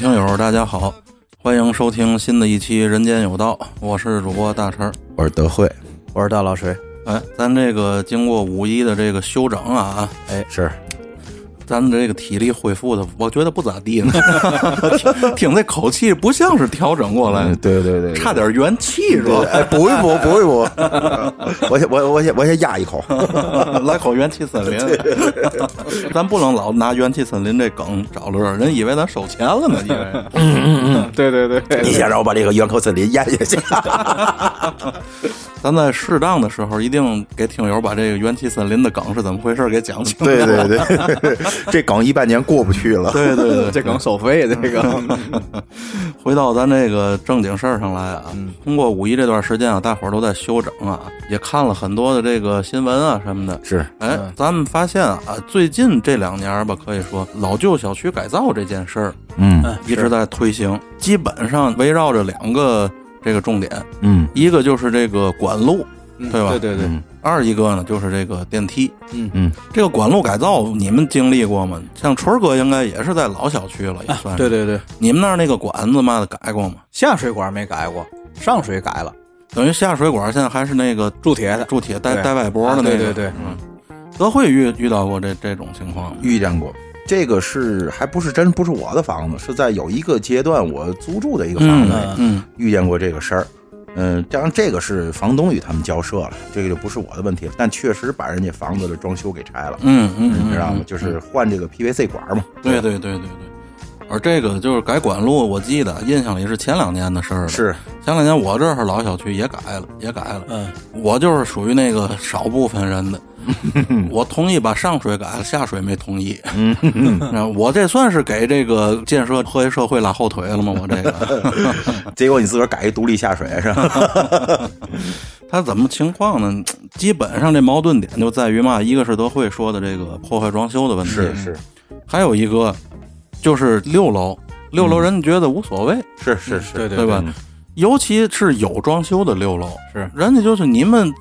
听友，大家好，欢迎收听新的一期《人间有道》，我是主播大陈。我是德惠，我是大老锤，哎，咱这个经过五一的这个休整啊，哎，是咱这个体力恢复的，我觉得不咋地呢。听听这口气，不像是调整过来嗯，，对对对，差点元气是吧？哎，补一补，补一补。我先我我先我先压一口。来口元气森林，咱不能老拿元气森林这梗找乐，人以为咱收钱了呢，以为。嗯嗯嗯对对对，你先让我把这个元口森林咽下去。咱在适当的时候，一定给听友把这个元气森林的梗是怎么回事给讲清楚。对对对，这梗一半年过不去了。对对对，这梗收费这个，回到咱这个正经事儿上来啊，通过五一这段时间啊，大伙儿都在休整啊，也看了很多的这个新闻啊什么的。是，哎，咱们发现啊，最近这两年吧，可以说老旧小区改造这件事儿嗯一直在推行，基本上围绕着两个这个重点，嗯一个就是这个管路，对吧？对对对，嗯二一个呢就是这个电梯。嗯嗯，这个管路改造你们经历过吗？像春儿哥应该也是在老小区了，也算是。对对对，你们那儿那个管子嘛的改过吗？下水管没改过，上水改了，等于下水管现在还是那个铸铁的，铸铁带带外脖的那个。啊对对对嗯。德惠遇遇到过这这种情况吗？遇见过。这个是还不是真不是我的房子，是在有一个阶段我租住的一个房子嗯遇见过这个事儿。嗯，当然这个是房东与他们交涉了，这个就不是我的问题了。但确实把人家房子的装修给拆了，嗯嗯嗯，你知道吗？就是换这个 PVC 管嘛。对对对对对。而这个就是改管路，我记得印象里是前两年的事儿了。是，前两年我这儿老小区也改了，也改了。嗯，我就是属于那个少部分人的，我同意把上水改了，下水没同意。嗯，我这算是给这个建设和谐社会拉后腿了吗？我这个，结果你自个儿改一独立下水是吧？他怎么情况呢？基本上这矛盾点就在于嘛，一个是德惠说的这个破坏装修的问题，是是还有一个就是六楼，六楼人觉得无所谓，是是是，对对对吧？尤其是有装修的六楼，是人家就是你们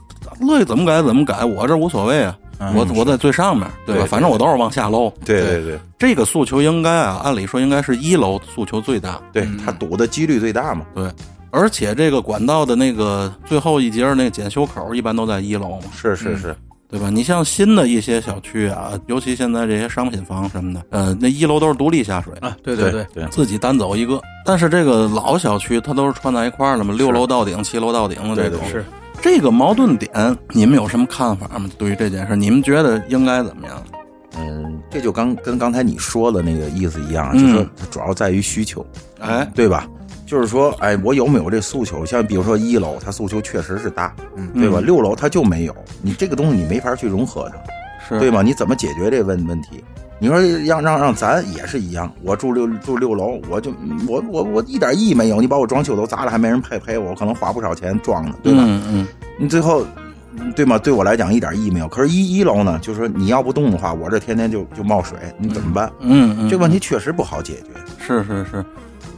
乐意怎么改怎么改，我这无所谓啊。我我在最上面，对吧？对对反正我都是往下漏。对对对这个诉求应该啊，按理说应该是一楼诉求最大，对，他堵的几率最大嘛。对。而且这个管道的那个最后一节儿那个检修口一般都在一楼嘛，是是是，对吧？你像新的一些小区啊，尤其现在这些商品房什么的，呃，那一楼都是独立下水，啊，对对对，对，自己单走一个。但是这个老小区它都是串在一块儿了嘛，六楼到顶，七楼到顶的这种。对对是这个矛盾点，你们有什么看法吗？对于这件事，你们觉得应该怎么样？嗯，这就刚跟刚才你说的那个意思一样，嗯就是说它主要在于需求，哎，对吧？就是说，哎，我有没有这诉求？像比如说一楼，它诉求确实是大，对吧？六楼它就没有，你这个东西你没法去融合它，是对吗？你怎么解决这问问题？你说让让让咱也是一样，我住六住六楼，我就我我我一点意义没有，你把我装修都砸了，还没人赔赔我，我可能花不少钱装的，对吧？嗯嗯，你最后，对吗？对我来讲一点意义没有。可是一，一楼呢，就是说你要不动的话，我这天天就就冒水，你怎么办？嗯嗯，这个问题确实不好解决。是是是，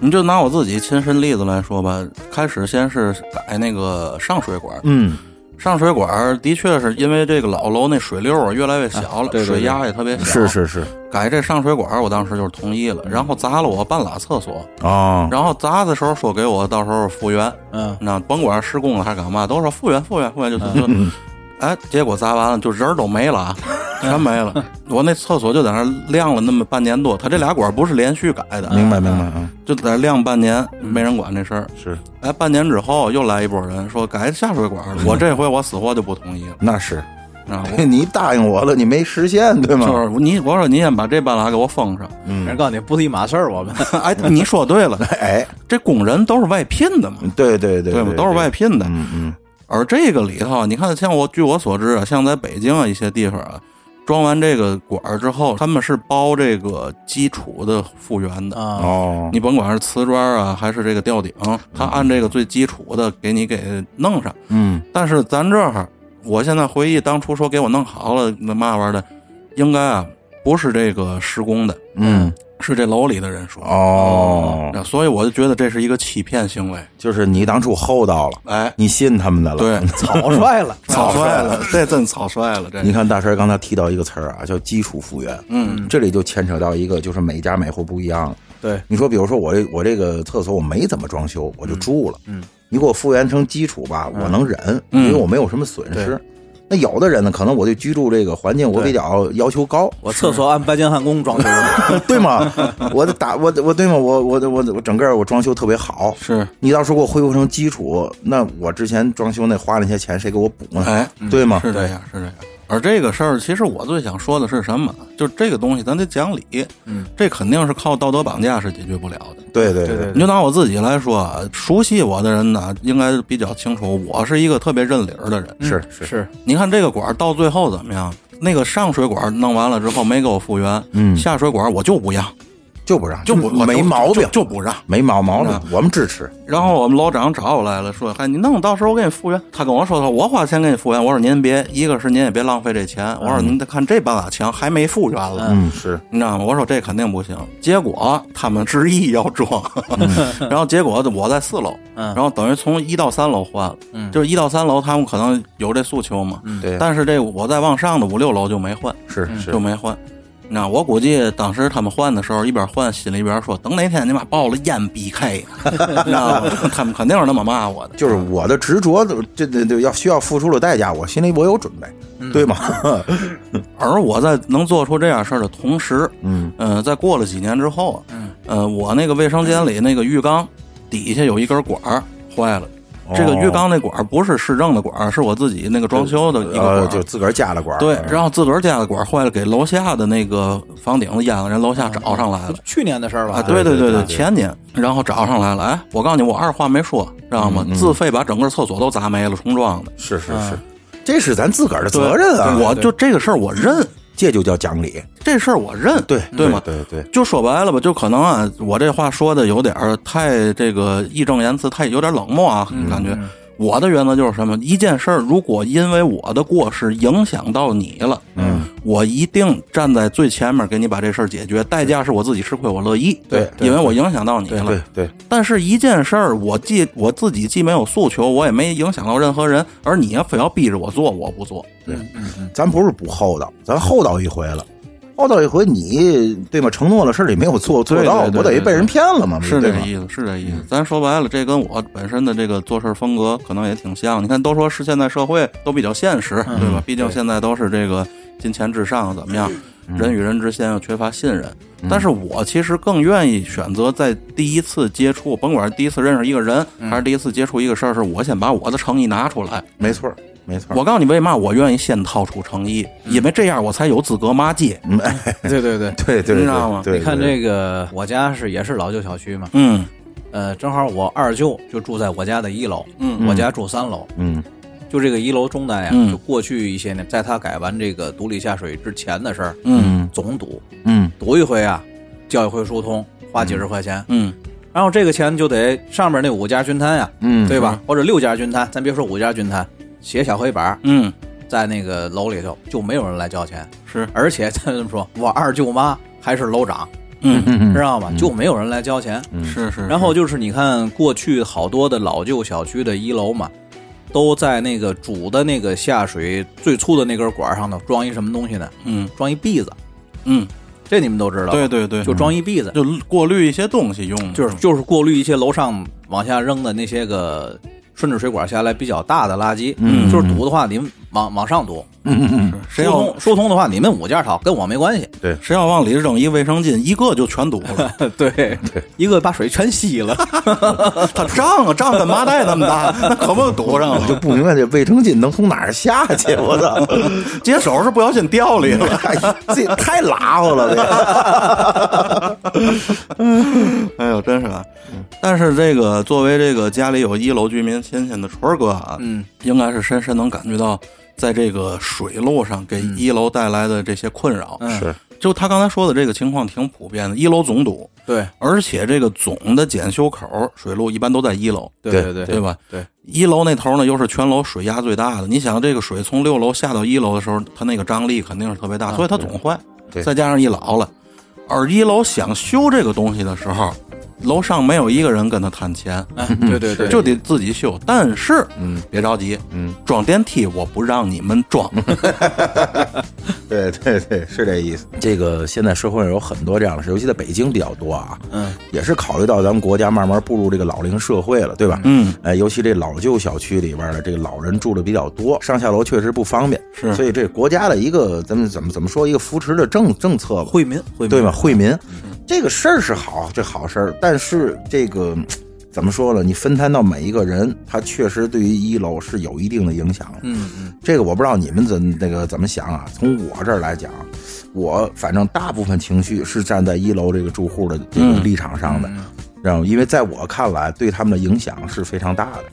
你就拿我自己亲身例子来说吧，开始先是改那个上水管，嗯，上水管的确是因为这个老楼那水流啊越来越小了，对对对水压也特别小，是是是，改这上水管，我当时就是同意了，然后砸了我半拉厕所，啊，然后砸的时候说给我到时候复原，嗯，那甭管施工了还是干嘛，都说复原复原复原就就，哎，结果砸完了就人儿都没了啊，全没了。我那厕所就在那儿晾了那么半年多，他这俩管不是连续改的，明白明白啊，就在那晾半年，没人管这事儿。是哎，半年之后又来一波人说改下水管了，我这回我死活就不同意了。那是，啊，你答应我了，你没实现，对吗？就是你，我说你先把这半拉给我封上。人告诉你不是一码事儿，我们哎，你说对了，哎，这工人都是外聘的嘛，对对对对吗？都是外聘的。嗯嗯，而这个里头，你看，像我据我所知啊，像在北京啊一些地方啊，装完这个管儿之后，他们是包这个基础的复原的。啊，哦，你甭管是瓷砖啊，还是这个吊顶，他按这个最基础的给你给弄上。嗯但是咱这儿，我现在回忆当初说给我弄好了那嘛玩意儿的，应该啊不是这个施工的，嗯，是这楼里的人说。哦，所以我就觉得这是一个欺骗行为。就是你当初厚道了，哎，你信他们的了，对，草率了，草率了，这真草率了，这你看大神刚才提到一个词儿啊，叫基础复原。嗯这里就牵扯到一个，就是每家每户不一样。对，你说，比如说我这我这个厕所我没怎么装修，我就住了。嗯，你给我复原成基础吧，我能忍，嗯因为我没有什么损失对。那有的人呢，可能我对居住这个环境我比较要求高，我厕所按白金汉宫装修的，对吗？我的打我我对吗？我我我我整个我装修特别好，是，你到时候给我恢复成基础，那我之前装修那花那些钱谁给我补呢？哎，对吗？是这样，是这样。而这个事儿，其实我最想说的是什么？就这个东西，咱得讲理。嗯，这肯定是靠道德绑架是解决不了的。对对对对你就拿我自己来说，啊熟悉我的人呢，应该比较清楚，我是一个特别认理儿的人。是是，是你看这个管儿到最后怎么样？那个上水管儿弄完了之后没给我复原，嗯下水管儿我就不让，就不让，就不没毛病就，不让。没毛毛病嗯，我们支持。然后我们楼长找我来了，说：“嗨，你弄，到时候我给你复原。”他跟我说：“说我花钱给你复原。”我说：“您别，一个是您也别浪费这钱。我说：“您得看这半拉墙还没复原了。嗯，是，你知道吗？我说这肯定不行。结果他们执意要装，然后结果我在四楼，嗯然后等于从一到三楼换了，嗯就是一到三楼他们可能有这诉求嘛，对，但是这我再往上的五六楼就没换，是是就，没换。那我估计当时他们换的时候，一边换心里一边说：“等哪天你妈爆了烟逼开你知道吗？他们肯定是那么骂我的。就是我的执着，这这这要需要付出的代价，我心里我有准备，对吗？而我在能做出这样事儿的同时，嗯嗯、在过了几年之后啊，嗯呃，我那个卫生间里那个浴缸底下有一根管儿坏了。哦这个浴缸那管儿不是市政的管儿，是我自己那个装修的一个管呃，就自个儿加的管儿，对，然后自个儿家的管儿坏了，给楼下的那个房顶子淹了，人楼下找上来了。去年的事儿吧？啊，对对对对对对前年，然后找上来了。哎，我告诉你，我二话没说，知道吗？自费把整个厕所都砸没了，重装的。是是是，这是咱自个儿的责任啊，我就这个事儿我认，这就叫讲理，这事儿我认，对对吗？对对，就说白了吧，就可能啊，我这话说的有点儿太这个义正言辞，太有点冷漠啊，感觉。我的原则就是什么？一件事儿，如果因为我的过失影响到你了，嗯，我一定站在最前面给你把这事儿解决，代价是我自己吃亏，我乐意。对对因为我影响到你了。对对，但是，一件事儿，我既我自己既没有诉求，我也没影响到任何人，而你要非要逼着我做，我不做。对咱不是不厚道，咱厚道一回了。厚道一回你，对吗？承诺了事儿你没有做做到，不等于被人骗了吗？是这？个意思，是这意思。咱说白了，这跟我本身的这个做事风格可能也挺像。你看，都说是现在社会都比较现实，对吧？毕竟现在都是这个金钱至上，怎么样？人与人之间又缺乏信任。但是我其实更愿意选择在第一次接触，甭管是第一次认识一个人，还是第一次接触一个事儿，是我先把我的诚意拿出来。没错儿，没错。我告诉你为嘛我愿意先掏出诚意，因为这样我才有资格骂街。对对对，对对，你知道吗，你看这个，我家是也是老旧小区嘛，嗯呃，正好我二舅就住在我家的一楼，嗯我家住三楼，嗯就这个一楼中单呀，嗯就过去一些年，在他改完这个独立下水之前的事儿，嗯总堵，嗯堵一回啊，交一回疏通，花几十块钱，嗯然后这个钱就得上面那五家均摊呀，嗯，对吧？或者六家均摊，咱别说五家均摊，写小黑板儿嗯，在那个楼里头就没有人来交钱，是，而且他这么说，我二舅妈还是楼长，嗯。嗯知道吗？就没有人来交钱。是是。然后就是你看过去好多的老旧小区的一楼嘛，都在那个主的那个下水最粗的那根管上头装一什么东西呢？嗯。装一篦子，嗯，这你们都知道。对对对，就装一篦子，就过滤一些东西用。的，就是就是过滤一些楼上往下扔的那些个顺着水管下来比较大的垃圾。嗯就是堵的话，你们往往上堵；嗯嗯嗯，谁要疏通疏通的话，你们五家掏，跟我没关系。对谁要往里扔一卫生巾，一个就全堵了。对对，一个把水全吸了。它胀啊，胀跟麻袋那么大，那 可不堵上我就。不明白这卫生巾能从哪儿下去？我操！接手是不小心掉里了。哎这太拉乎了，这哎呦，真是啊！但是这个作为这个家里有一楼居民亲戚的春儿哥啊，嗯，应该是深深能感觉到，在这个水路上给一楼带来的这些困扰。嗯是就他刚才说的这个情况挺普遍的，一楼总堵，对而且这个总的检修口水路一般都在一楼。对对对对吧？对，一楼那头呢，又是全楼水压最大的。你想，这个水从六楼下到一楼的时候，它那个张力肯定是特别大，所以它总坏。对再加上一老了，而一楼想修这个东西的时候，楼上没有一个人跟他谈钱，哎，对对对，就得自己修。但是，嗯，别着急，嗯，装电梯我不让你们装。对对对，是这意思。这个现在社会上有很多这样的事，尤其在北京比较多啊。嗯，也是考虑到咱们国家慢慢步入这个老龄社会了，对吧？嗯，哎，尤其这老旧小区里边的这个老人住的比较多，上下楼确实不方便。是所以这国家的一个咱们怎么怎么说一个扶持的政政策吧，惠民惠民对吧？惠民，这个事儿是好，这好事儿，但是这个怎么说呢？你分摊到每一个人，他确实对于一楼是有一定的影响。嗯嗯，这个我不知道你们怎那个怎么想啊？从我这儿来讲，我反正大部分情绪是站在一楼这个住户的这个嗯立场上的，然后因为在我看来，对他们的影响是非常大的，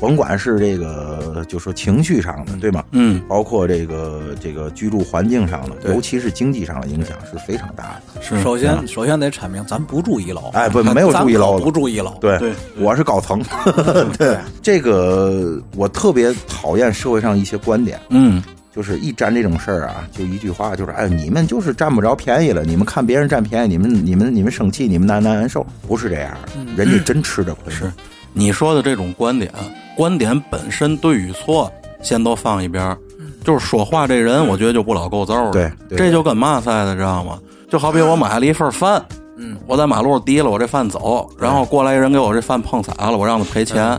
甭管是这个就说情绪上的，对吗？嗯，包括这个这个居住环境上的，尤其是经济上的影响是非常大的。是。首先首先得阐明，咱不住一楼，哎不 没有住一楼的不住一楼，对，对我是高层。对，这个我特别讨厌社会上一些观点，嗯，就是一沾这种事儿啊，就一句话，就是哎，你们就是占不着便宜了，你们看别人占便宜，你们你们你们生气，你们难难受，不是这样，人家真吃着亏。是你说的这种观点，观点本身对与错，先都放一边儿。就是说话这人，我觉得就不老够揍了。对对这就跟嘛似的，知道吗？就好比我买了一份饭，嗯，我在马路上提了我这饭走，然后过来一人给我这饭碰洒了，我让他赔钱。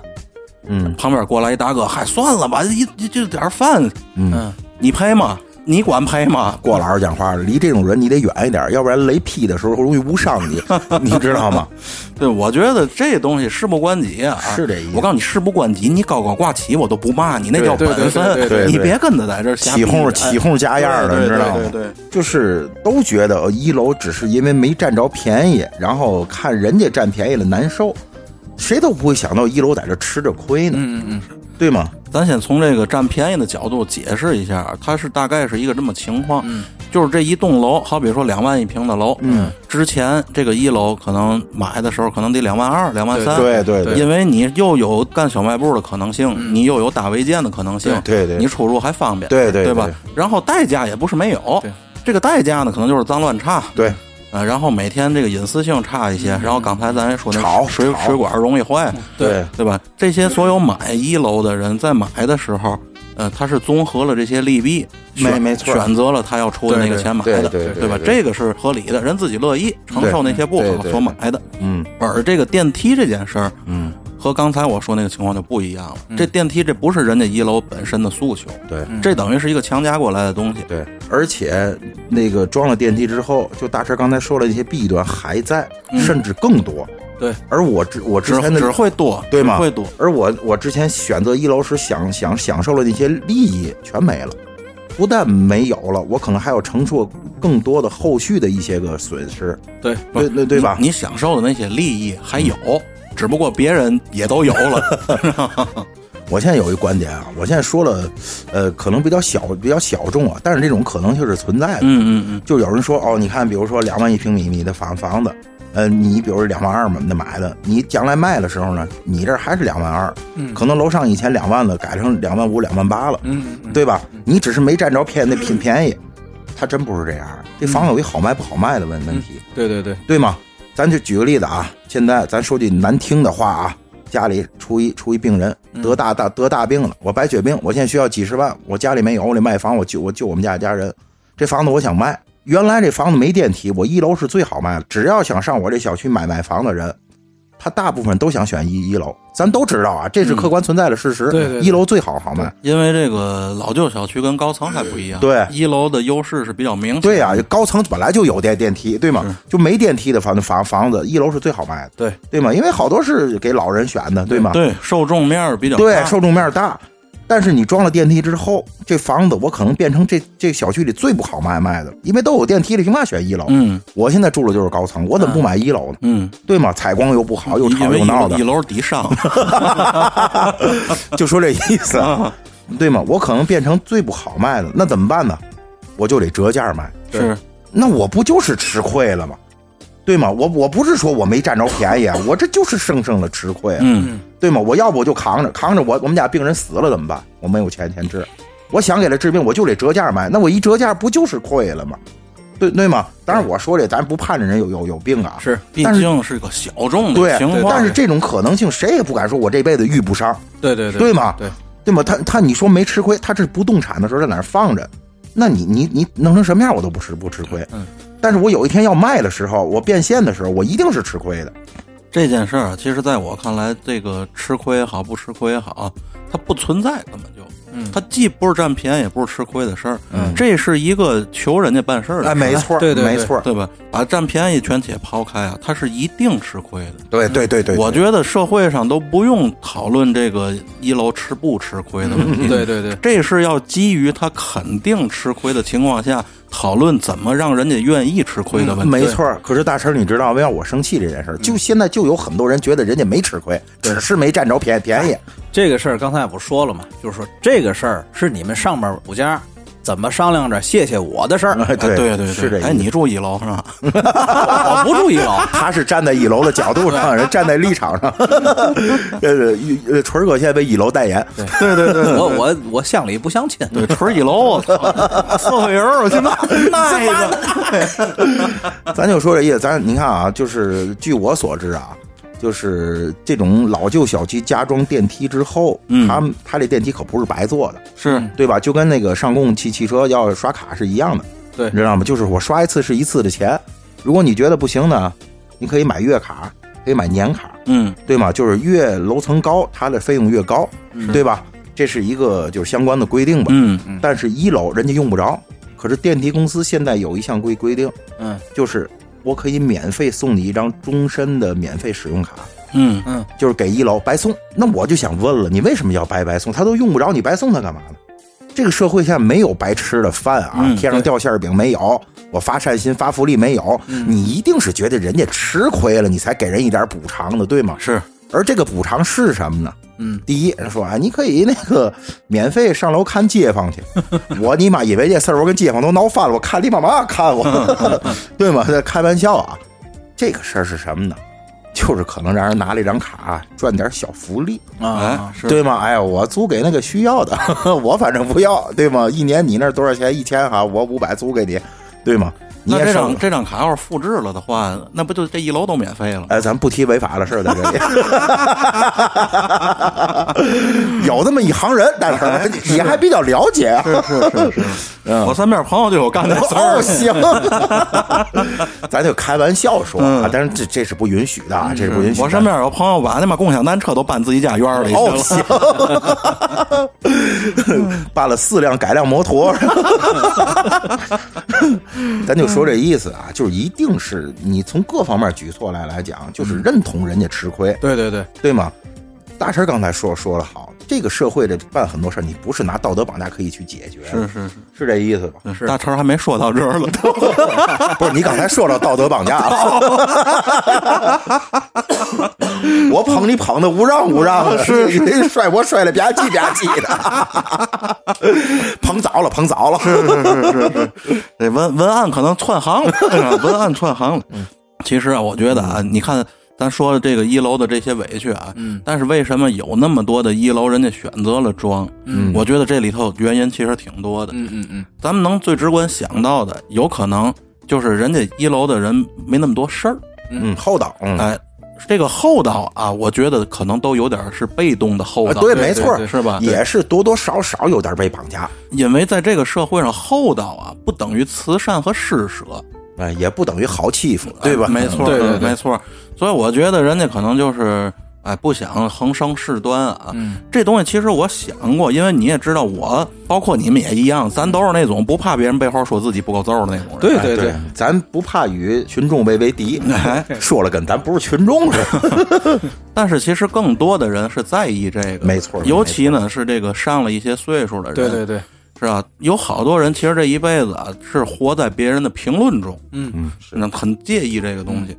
嗯旁边过来一大哥，嗨，算了吧，一一这点饭，嗯，嗯，你赔吗？你管赔吗？郭老师讲话，离这种人你得远一点，要不然雷劈的时候容易误伤你，你知道吗？对，我觉得这东西事不关己啊，是这意思。我告诉你，事不关己，你高高挂起我都不骂你，那叫本分。你别跟他在这起哄起哄加样的，你知道吗？对对对，就是都觉得呃一楼只是因为没占着便宜，然后看人家占便宜了难受，谁都不会想到一楼在这吃着亏呢，嗯嗯对吗？咱先从这个占便宜的角度解释一下，它是大概是一个这么情况，嗯。就是这一栋楼，好比说两万一平的楼，嗯，之前这个一楼可能买的时候可能得两万二、两万三，对对对因为你又有干小卖部的可能性，你又有大违建的可能性，对对你出入还方便，对对对吧？然后代价也不是没有对，这个代价呢可能就是脏乱差，对，呃，然后每天这个隐私性差一些，然后刚才咱也说那水水管容易坏，对对吧？这些所有买一楼的人在买的时候，呃，他是综合了这些利弊，没没错选择了他要出的那个钱买的，对对对吧？对这个是合理的，人自己乐意承受那些不好所买的。嗯而这个电梯这件事儿嗯，和刚才我说那个情况就不一样了。这电梯这不是人家一楼本身的诉求，对这等于是一个强加过来的东西。对，而且那个装了电梯之后，就大车刚才说了那些弊端还在，甚至更多。对，而我之我之只前的只会多，对吗？会多。而我我之前选择一楼时享享享受了那些利益全没了，不但没有了，我可能还要承受更多的后续的一些个损失。对，对对对吧？你你享受的那些利益还有，只不过别人也都有了。我现在有一观点啊，我现在说了，呃，可能比较小比较小众啊，但是这种可能性是存在的。嗯嗯嗯，就有人说哦，你看，比如说两万一平米你的房房子，呃，你比如说两万二嘛，那买的，你将来卖的时候呢，你这还是两万二，嗯可能楼上以前两万的改成两万五、两万八了，嗯嗯对吧？你只是没占着便那便便宜，它真不是这样。这房子有一好卖不好卖的问问题，对对对，对吗？咱就举个例子啊，现在咱说句难听的话啊，家里出一出一病人得大大得大病了，我白血病，我现在需要几十万，我家里没有，我得卖房，我救我救我们家一家人，这房子我想卖。原来这房子没电梯，我一楼是最好卖的，只要想上我这小区买买房的人，他大部分都想选一一楼。咱都知道啊，这是客观存在的事实。对对对一楼最好好卖。因为这个老旧小区跟高层还不一样，对一楼的优势是比较明显。对呀、高层本来就有电电梯，对吗？就没电梯的房房房子，一楼是最好卖的，对对吗？因为好多是给老人选的，对吗？对，受众面儿比较对，受众面大。但是你装了电梯之后，这房子我可能变成这这小区里最不好卖卖的，因为都有电梯了，凭嘛选一楼？嗯我现在住的就是高层，我怎么不买一楼呢？嗯，对吗？采光又不好，又吵又闹的一，楼底商，就说这意思，对吗？我可能变成最不好卖的，那怎么办呢？我就得折价卖，是那我不就是吃亏了吗？对吗？我我不是说我没占着便宜啊，我这就是生生的吃亏啊，嗯对吗？我要不我就扛着，扛着我我们家病人死了怎么办？我没有钱钱治，我想给他治病，我就得折价卖，那我一折价不就是亏了吗？对对吗？当然我说这咱不盼着人有有有病啊，是，毕竟是个小众的对情况。但是这种可能性谁也不敢说，我这辈子遇不上，对对对吗？对，对吗？他他你说没吃亏，他这不动产的时候在哪儿放着，那你你你弄成什么样我都不吃不吃亏。嗯，但是我有一天要卖的时候，我变现的时候，我一定是吃亏的。这件事儿啊，其实在我看来，这个吃亏也好，不吃亏也好，它不存在，根本就，嗯。它既不是占便宜，也不是吃亏的事儿，嗯。这是一个求人家办事儿的事哎，儿，没错，对对对没错儿，对吧？把占便宜全且抛开啊，它是一定吃亏的。对对对对，我觉得社会上都不用讨论这个一楼吃不吃亏的问题，对对对，这是要基于他肯定吃亏的情况下，讨论怎么让人家愿意吃亏的问题。没错儿。可是大成，你知道为啥我生气这件事儿？就现在就有很多人觉得人家没吃亏，只是没占着便便宜。这个事儿刚才不说了吗？就是说这个事儿是你们上边五家怎么商量着谢谢我的事儿，哎，对对对哎，是这意思。你住一楼是吧？我不住一楼。他是站在一楼的角度上，人站在立场上。呃，一呃，纯哥现在为一楼代言，对对对我我我乡里不相亲，对，纯一楼，我操，社会人儿，我去妈那个，咱就说这意思。咱你看啊，就是据我所知啊，就是这种老旧小区加装电梯之后，嗯他们他这电梯可不是白做的，是对吧？就跟那个上供汽汽车要刷卡是一样的，对你知道吗？就是我刷一次是一次的钱。如果你觉得不行呢，你可以买月卡，可以买年卡，嗯对吗？就是越楼层高，它的费用越高，嗯对吧？这是一个就是相关的规定吧。嗯但是一楼人家用不着，可是电梯公司现在有一项规规定，嗯就是我可以免费送你一张终身的免费使用卡，嗯嗯，就是给一楼白送。那我就想问了，你为什么要白白送？他都用不着，你白送他干嘛呢？这个社会现在没有白吃的饭啊，嗯天上掉馅儿饼没有，我发善心发福利没有，你一定是觉得人家吃亏了，你才给人一点补偿的，对吗？是而这个补偿是什么呢？嗯，第一，人说啊，你可以那个免费上楼看街坊去。我你妈以为这事儿，我跟街坊都闹翻了。我看你妈嘛看我，对吗？这开玩笑啊。这个事儿是什么呢？就是可能让人拿了一张卡赚点小福利，哎啊，是对吗？哎呀，我租给那个需要的，我反正不要，对吗？一年你那儿多少钱？一千哈，我五百租给你，对吗？你那这张这张卡要是复制了的话，那不就这一楼都免费了？哎，咱不提违法的事儿在这里。有这么一行人，但是你你还比较了解啊。是是是是，我身边朋友就有干这事哦，儿。行，咱就开玩笑说啊，但是这这是不允许的啊，这是不允许。我身边有朋友把那妈共享单车都搬自己家院里去哦，了。行，办了四辆改辆摩托，咱就说这意思啊，就是一定是你从各方面举措来来讲，就是认同人家吃亏，对对对，对吗？大神刚才说说了好，这个社会的办很多事儿，你不是拿道德绑架可以去解决的，是是是。是这意思吧？是，大成还没说到这儿了，不是你刚才说到道德绑架了，我捧你捧的无让无让的，是是摔我摔的吧唧吧唧的，捧早了捧早了，这 文文案可能串行了，文案串行了。其实啊，我觉得啊，你看咱说的这个一楼的这些委屈啊，嗯但是为什么有那么多的一楼人家选择了装？嗯我觉得这里头原因其实挺多的。嗯嗯嗯，咱们能最直观想到的，有可能就是人家一楼的人没那么多事儿，嗯，厚道，嗯，哎，这个厚道啊，我觉得可能都有点是被动的厚道，啊对，没错，是吧？也是多多少少有点被绑架，因为在这个社会上，厚道啊不等于慈善和施舍，哎，也不等于好欺负，对吧？哎没错，对对对没错。所以我觉得人家可能就是。哎，不想横生事端啊！嗯这东西其实我想过，因为你也知道我，包括你们也一样，咱都是那种不怕别人背后说自己不够揍的那种人。哎对对对，咱不怕与群众为为敌，哎，说了跟咱不是群众似的，但是其实更多的人是在意这个，没错尤其呢是这个上了一些岁数的人，对对对，是吧？有好多人其实这一辈子啊是活在别人的评论中，嗯嗯，那很介意这个东西，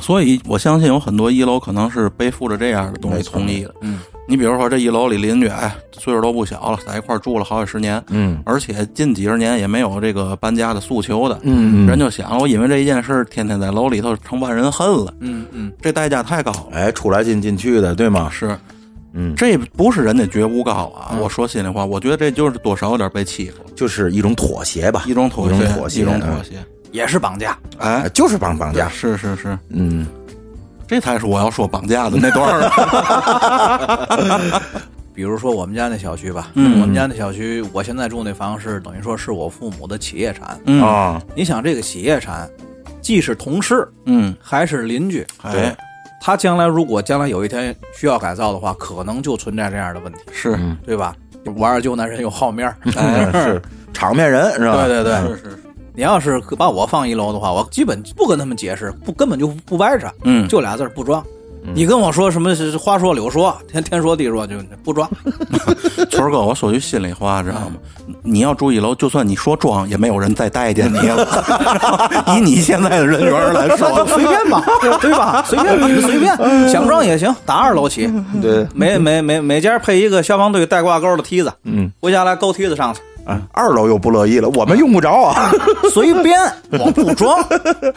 所以我相信有很多一楼可能是背负着这样的东西同意的。嗯。你比如说这一楼里邻居，哎，岁数都不小了，在一块儿住了好几十年，嗯。而且近几十年也没有这个搬家的诉求的，嗯人就想，我因为这一件事，天天在楼里头成万人恨了，嗯嗯，这代价太高了。哎，出来进进去的，对吗？是，嗯，这不是人家觉悟高啊！我说心里话，我觉得这就是多少有点被欺负了，就是一种妥协吧，一种妥协，一种妥协，一种妥嗯协。也是绑架。哎哎，就是绑绑架，是是是，嗯，这才是我要说绑架的那段儿。比如说我们家那小区吧，嗯我们家那小区，我现在住那房是等于说是我父母的企业产。嗯啊，你想这个企业产，既是同事嗯，还是邻居，哎，他将来如果将来有一天需要改造的话，可能就存在这样的问题，是，对吧？玩二舅那人有好面儿，哎是。场面人是吧？对对对。是是，你要是把我放一楼的话，我基本不跟他们解释，不根本就不掰扯，嗯。就俩字儿不装。你跟我说什么是话说柳说，天天说地说，就不装。村儿哥，我说句心里话，知道吗？你要住一楼，就算你说装，也没有人再待见你了。以你现在的人缘来说，随便吧，对吧？随便你们 随便，想装也行，打二楼起，对，每每每每家配一个消防队带挂钩的梯子，嗯，回家来勾梯子上去，啊，二楼又不乐意了，我们用不着啊。随便，我不装。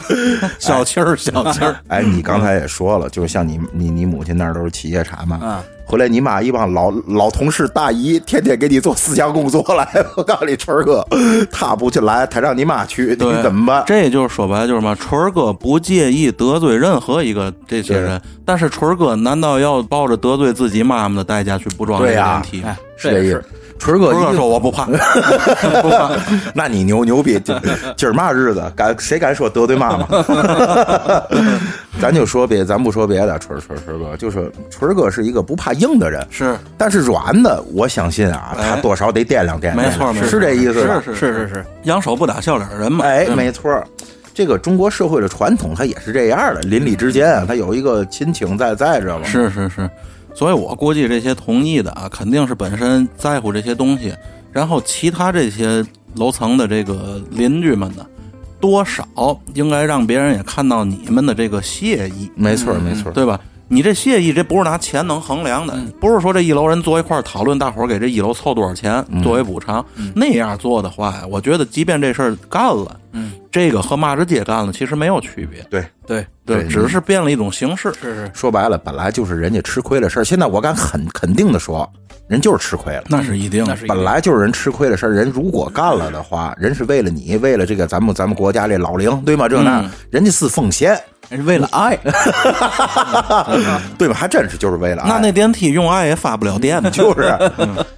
小气儿，小气儿。哎，你刚才也说了，就像你你你母亲那儿都是企业产嘛，啊，回来你妈一帮老老同事大姨，天天给你做思想工作来。我告诉你，春儿哥，他不去来，他让你妈去，你怎么办？这就是说白了，就是什么？春儿哥不介意得罪任何一个这些人，但是春儿哥难道要抱着得罪自己妈妈的代价去不装这个对是这意思这也是。春哥春哥说我不怕，不怕。那你牛牛逼！今今儿嘛日子，敢谁敢说得罪妈妈？咱就说别，咱不说别的，春儿春儿春儿哥，就是春儿哥是一个不怕硬的人，是，但是软的，我相信啊，哎他多少得掂量掂量。没错是这意思是？是是是是，扬手不打笑脸人嘛。哎，没错。这个中国社会的传统，它也是这样的，邻里之间啊，它有一个亲情在在，知道吗？是是是，所以我估计这些同意的啊，肯定是本身在乎这些东西，然后其他这些楼层的这个邻居们呢，多少应该让别人也看到你们的这个谢意，没错儿，没错。儿。对吧？你这谢意，这不是拿钱能衡量的，不是说这一楼人坐一块儿讨论，大伙儿给这一楼凑多少钱作为补偿，那样做的话呀，我觉得即便这事儿干了，嗯，这个和骂着街干了其实没有区别，对，对，对，只是变了一种形式，是是，说白了，本来就是人家吃亏的事儿。现在我敢很肯定的说，人就是吃亏了。那是一定的那是本来就是人吃亏的事儿，人如果干了的话，人是为了你，为了这个咱们咱们国家这老龄，对吗？这那、嗯人家是奉献，人是为了爱，对吧？还真是就是为了爱。那那电梯用爱也发不了电，就是，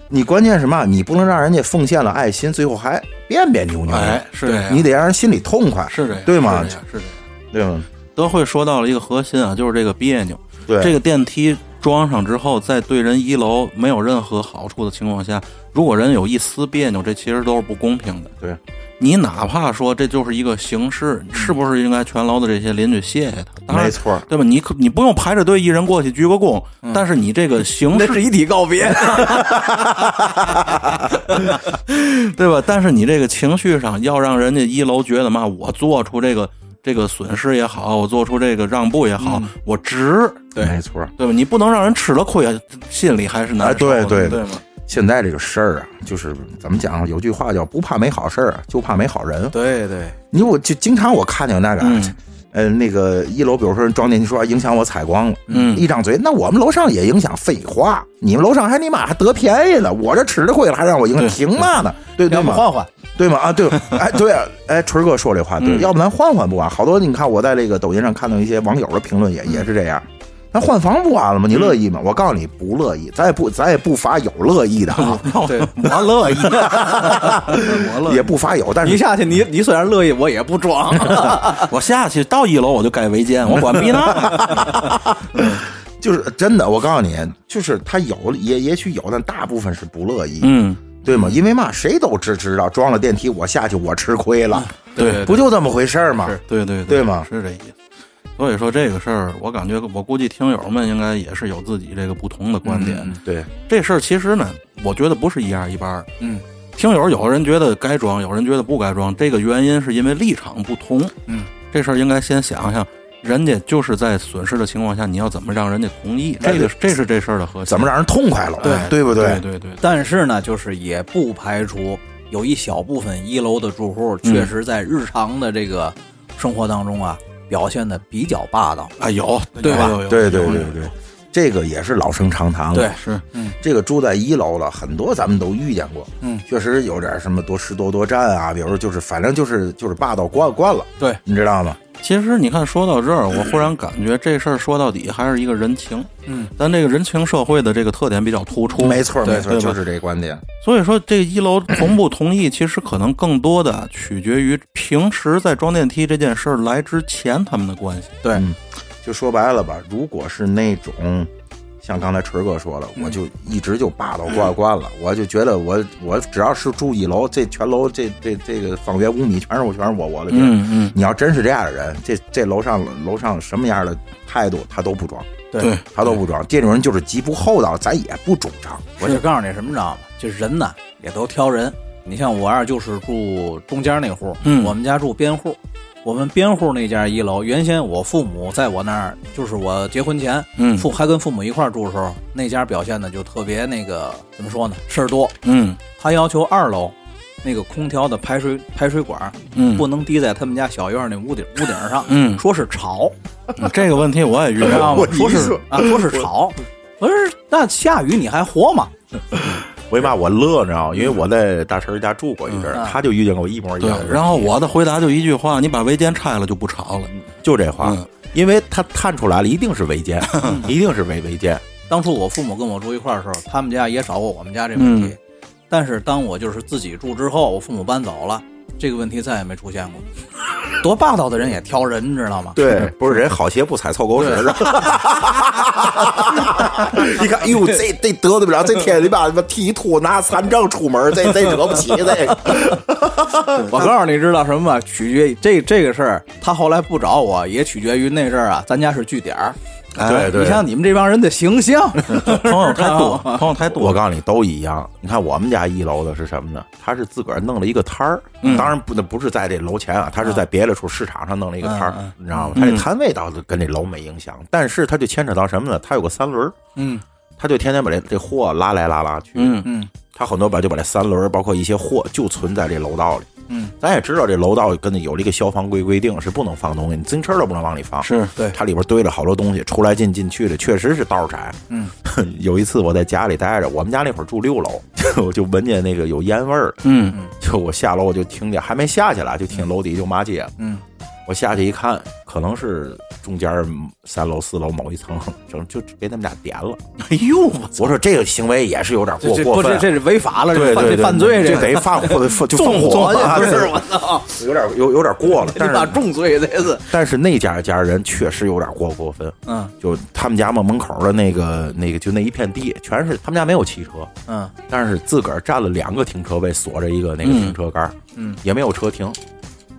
你关键是嘛？你不能让人家奉献了爱心，最后还别别扭扭。哎，是这样，你得让人心里痛快，是这样，对吗是这样，是这样。对吗？德惠说到了一个核心啊，就是这个别扭。对，这个电梯装上之后，在对人一楼没有任何好处的情况下，如果人有一丝别扭，这其实都是不公平的。对，你哪怕说这就是一个形式，是不是应该全楼的这些邻居谢谢他？当然没错。对吧？你可你不用排着队一人过去鞠个躬，但是你这个形式那是一体告别。对吧？但是你这个情绪上要让人家一楼觉得嘛，我做出这个这个损失也好，我做出这个让步也好，我值，对没错。对吧？你不能让人吃了亏，心里还是难受对对对吗？现在这个事儿啊，就是怎么讲？有句话叫“不怕没好事儿，就怕没好人”。对对，你我就经常我看见那个，嗯呃，那个一楼，比如说人装电梯说影响我采光了，嗯一张嘴，那我们楼上也影响。废话，你们楼上还你妈还得便宜了，我这吃了亏了还让我影响，对凭嘛呢？对对吗？换换，对吗？啊，对，哎，对啊，哎，春儿哥说这话对，嗯要不咱换换不完？好多你看我在这个抖音上看到一些网友的评论也也是这样。咱换房不完了吗？你乐意吗？我告诉你，不乐意。咱也不，咱也不乏有乐意的啊，对，我乐意，我乐意也不乏有。但是你下去，你你虽然乐意，我也不装。我下去到一楼我就该违建，我管逼那。就是真的，我告诉你，就是他有也也许有，但大部分是不乐意，嗯，对吗？因为嘛，谁都知知道，装了电梯我下去我吃亏了，对不就这么回事儿吗？对对对吗是这意思。所以说这个事儿，我感觉我估计听友们应该也是有自己这个不同的观点。对，这事儿其实呢，我觉得不是一样一半儿。嗯，听友有人觉得该装，有人觉得不该装，这个原因是因为立场不同。嗯，这事儿应该先想想，人家就是在损失的情况下，你要怎么让人家同意？哎这个这是这事儿的核心。怎么让人痛快了？对对不对？对对对，但是呢，就是也不排除有一小部分一楼的住户确实在日常的这个生活当中啊，表现的比较霸道。啊有对吧？对对对对，这个也是老生常谈了。对，是，嗯这个住在一楼了很多咱们都遇见过，嗯，确实有点什么多吃多多占啊，比如就是反正就是就是霸道惯惯了，对，你知道吗？其实你看，说到这儿，我忽然感觉这事儿说到底还是一个人情。嗯，咱这个人情社会的这个特点比较突出。没错对没错，就是这观点。所以说，这一楼同不同意，其实可能更多的取决于平时在装电梯这件事儿来之前他们的关系。对，嗯就说白了吧，如果是那种。像刚才锤哥说了，我就一直就霸道惯惯了，我就觉得我我只要是住一楼，这全楼这这这个方圆五米全是我全是我我的地儿。嗯嗯，你要真是这样的人，这这楼上楼上什么样的态度他都不装，对，他都不装。这种人就是极不厚道，咱也不主张。我就告诉你什么，知道吗？这人呢也都挑人。你像我二就是住中间那户，嗯我们家住边户。我们边户那家一楼，原先我父母在我那儿，就是我结婚前，嗯父还跟父母一块儿住的时候，那家表现的就特别那个怎么说呢，事儿多。嗯他要求二楼那个空调的排水排水管嗯，不能滴在他们家小院那屋顶屋顶上，嗯说是潮，这个问题我也遇到过。知道吗？说是啊，说是潮。我说那下雨你还活吗？为嘛我乐，你知道吗？因为我在大陈家住过一阵儿，嗯他就遇见过一模一样的，人。然后我的回答就一句话：你把围间拆了就不吵了。就这话，嗯因为他探出来了，一定是违建，一定是违违建。当初我父母跟我住一块儿的时候，他们家也找过我们家这问题，嗯但是当我就是自己住之后，我父母搬走了，这个问题再也没出现过。多霸道的人也挑人，你知道吗？对，不是人好鞋不踩臭狗屎。你 看，哎呦，这这得罪不了，这天里边他妈剃秃拿残障出门，这这惹不起这个。我告诉你，知道什么吗？取决于这这个事儿，他后来不找我，也取决于那阵儿啊，咱家是据点儿。对对。你像你们这帮人的形象，朋友太多，朋友太多。我告诉你，都一样。你看我们家一楼的是什么呢？他是自个儿弄了一个摊儿，当然不，那不是在这楼前啊，他是在别的处市场上弄了一个摊儿你知道吗？他这摊位倒是跟这楼没影响，但是他就牵扯到什么呢？他有个三轮，嗯。他就天天把这这货拉来拉拉去，嗯。嗯他很多把就把这三轮，包括一些货，就存在这楼道里。嗯，咱也知道这楼道跟那有这个消防规规定，是不能放东西，你自行车都不能往里放。是对。它里边堆了好多东西，出来进进去的，确实是道窄。嗯，有一次我在家里待着，我们家那会儿住六楼，我就闻见那个有烟味儿，嗯。就我下楼我就听见，还没下去了，就听楼底就骂街。了。嗯，我下去一看，可能是中间三楼四楼某一层，整就给他们俩点了。哎呦，我说这个行为也是有点过过分啊，这这是违法了，对对对，这犯犯罪这得放或者就放纵火不是我操，有点有有点过了。但是重罪这是，但是那家家人确实有点过过分，嗯就他们家嘛门口的那个那个就那一片地，全是他们家没有汽车，嗯但是自个儿占了两个停车位，锁着一个那个停车杆，嗯，也没有车停，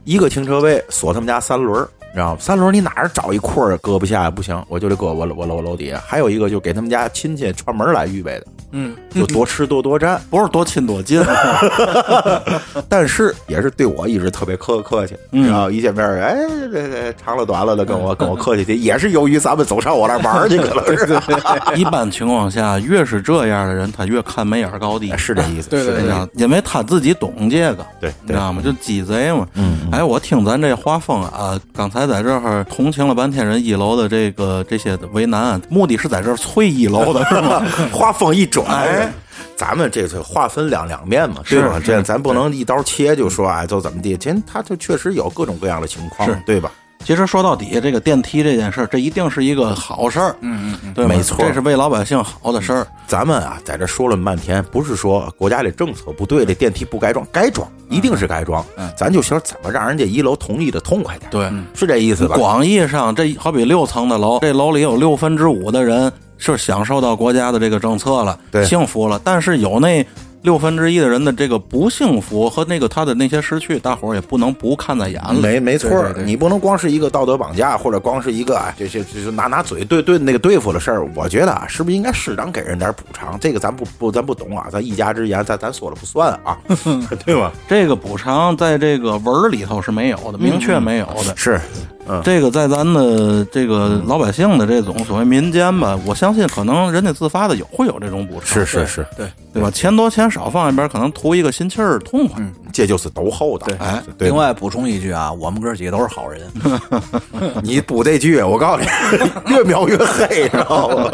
一个停车位锁他们家三轮儿。你知道吗？三轮你哪儿找一块儿搁不下呀不行，我就得搁我我楼楼底下。还有一个就给他们家亲戚串门来预备的，嗯，就多吃多多占。不是多亲多近，但是也是对我一直特别客客气，嗯然后一见面，哎，这这长了短了的跟我跟我客气去，也是由于咱们总上我那玩去，可能是 一般情况下，越是这样的人，他越看眉眼高低。是这意思，对对是这意思你知道，因为他自己懂这个，对你知道吗？就鸡贼嘛。嗯，哎，我听咱这画风啊，刚才在这儿同情了半天人一楼的这个这些为难，目的是在这儿催一楼的是吗？话风一转，咱们这个划分两两面嘛，是对吧？这咱不能一刀切就说哎，就怎么地，其实他就确实有各种各样的情况是，对吧？其实说到底，这个电梯这件事儿，这一定是一个好事儿，嗯嗯嗯，对没错这是为老百姓好的事儿。咱们啊，在这说了半天，不是说国家的政策不对，这电梯不该装，该装，一定是该装。嗯咱就想怎么让人家一楼同意的痛快点，对，是这意思吧？广义上，这好比六层的楼，这楼里有六分之五的人是享受到国家的这个政策了，对幸福了。但是有那六分之一的人的这个不幸福和那个他的那些失去，大伙儿也不能不看在眼里。没没错儿，对对对你不能光是一个道德绑架，或者光是一个啊，这这就是拿拿嘴对对那个对付的事儿。我觉得啊，是不是应该适当给人点补偿？这个咱不不咱不懂啊，咱一家之言，咱咱说了不算啊，对吧？这个补偿在这个文儿里头是没有的，明确没有的。是，嗯这个在咱的这个老百姓的这种所谓民间吧，我相信可能人家自发的有会有这种补偿，是是是，对，对吧？钱多钱少放一边，可能图一个心气儿痛快。这就是都厚道。对哎，对另外补充一句啊，我们哥几个都是好人，你补这句，我告诉你，越描越黑，知道吗？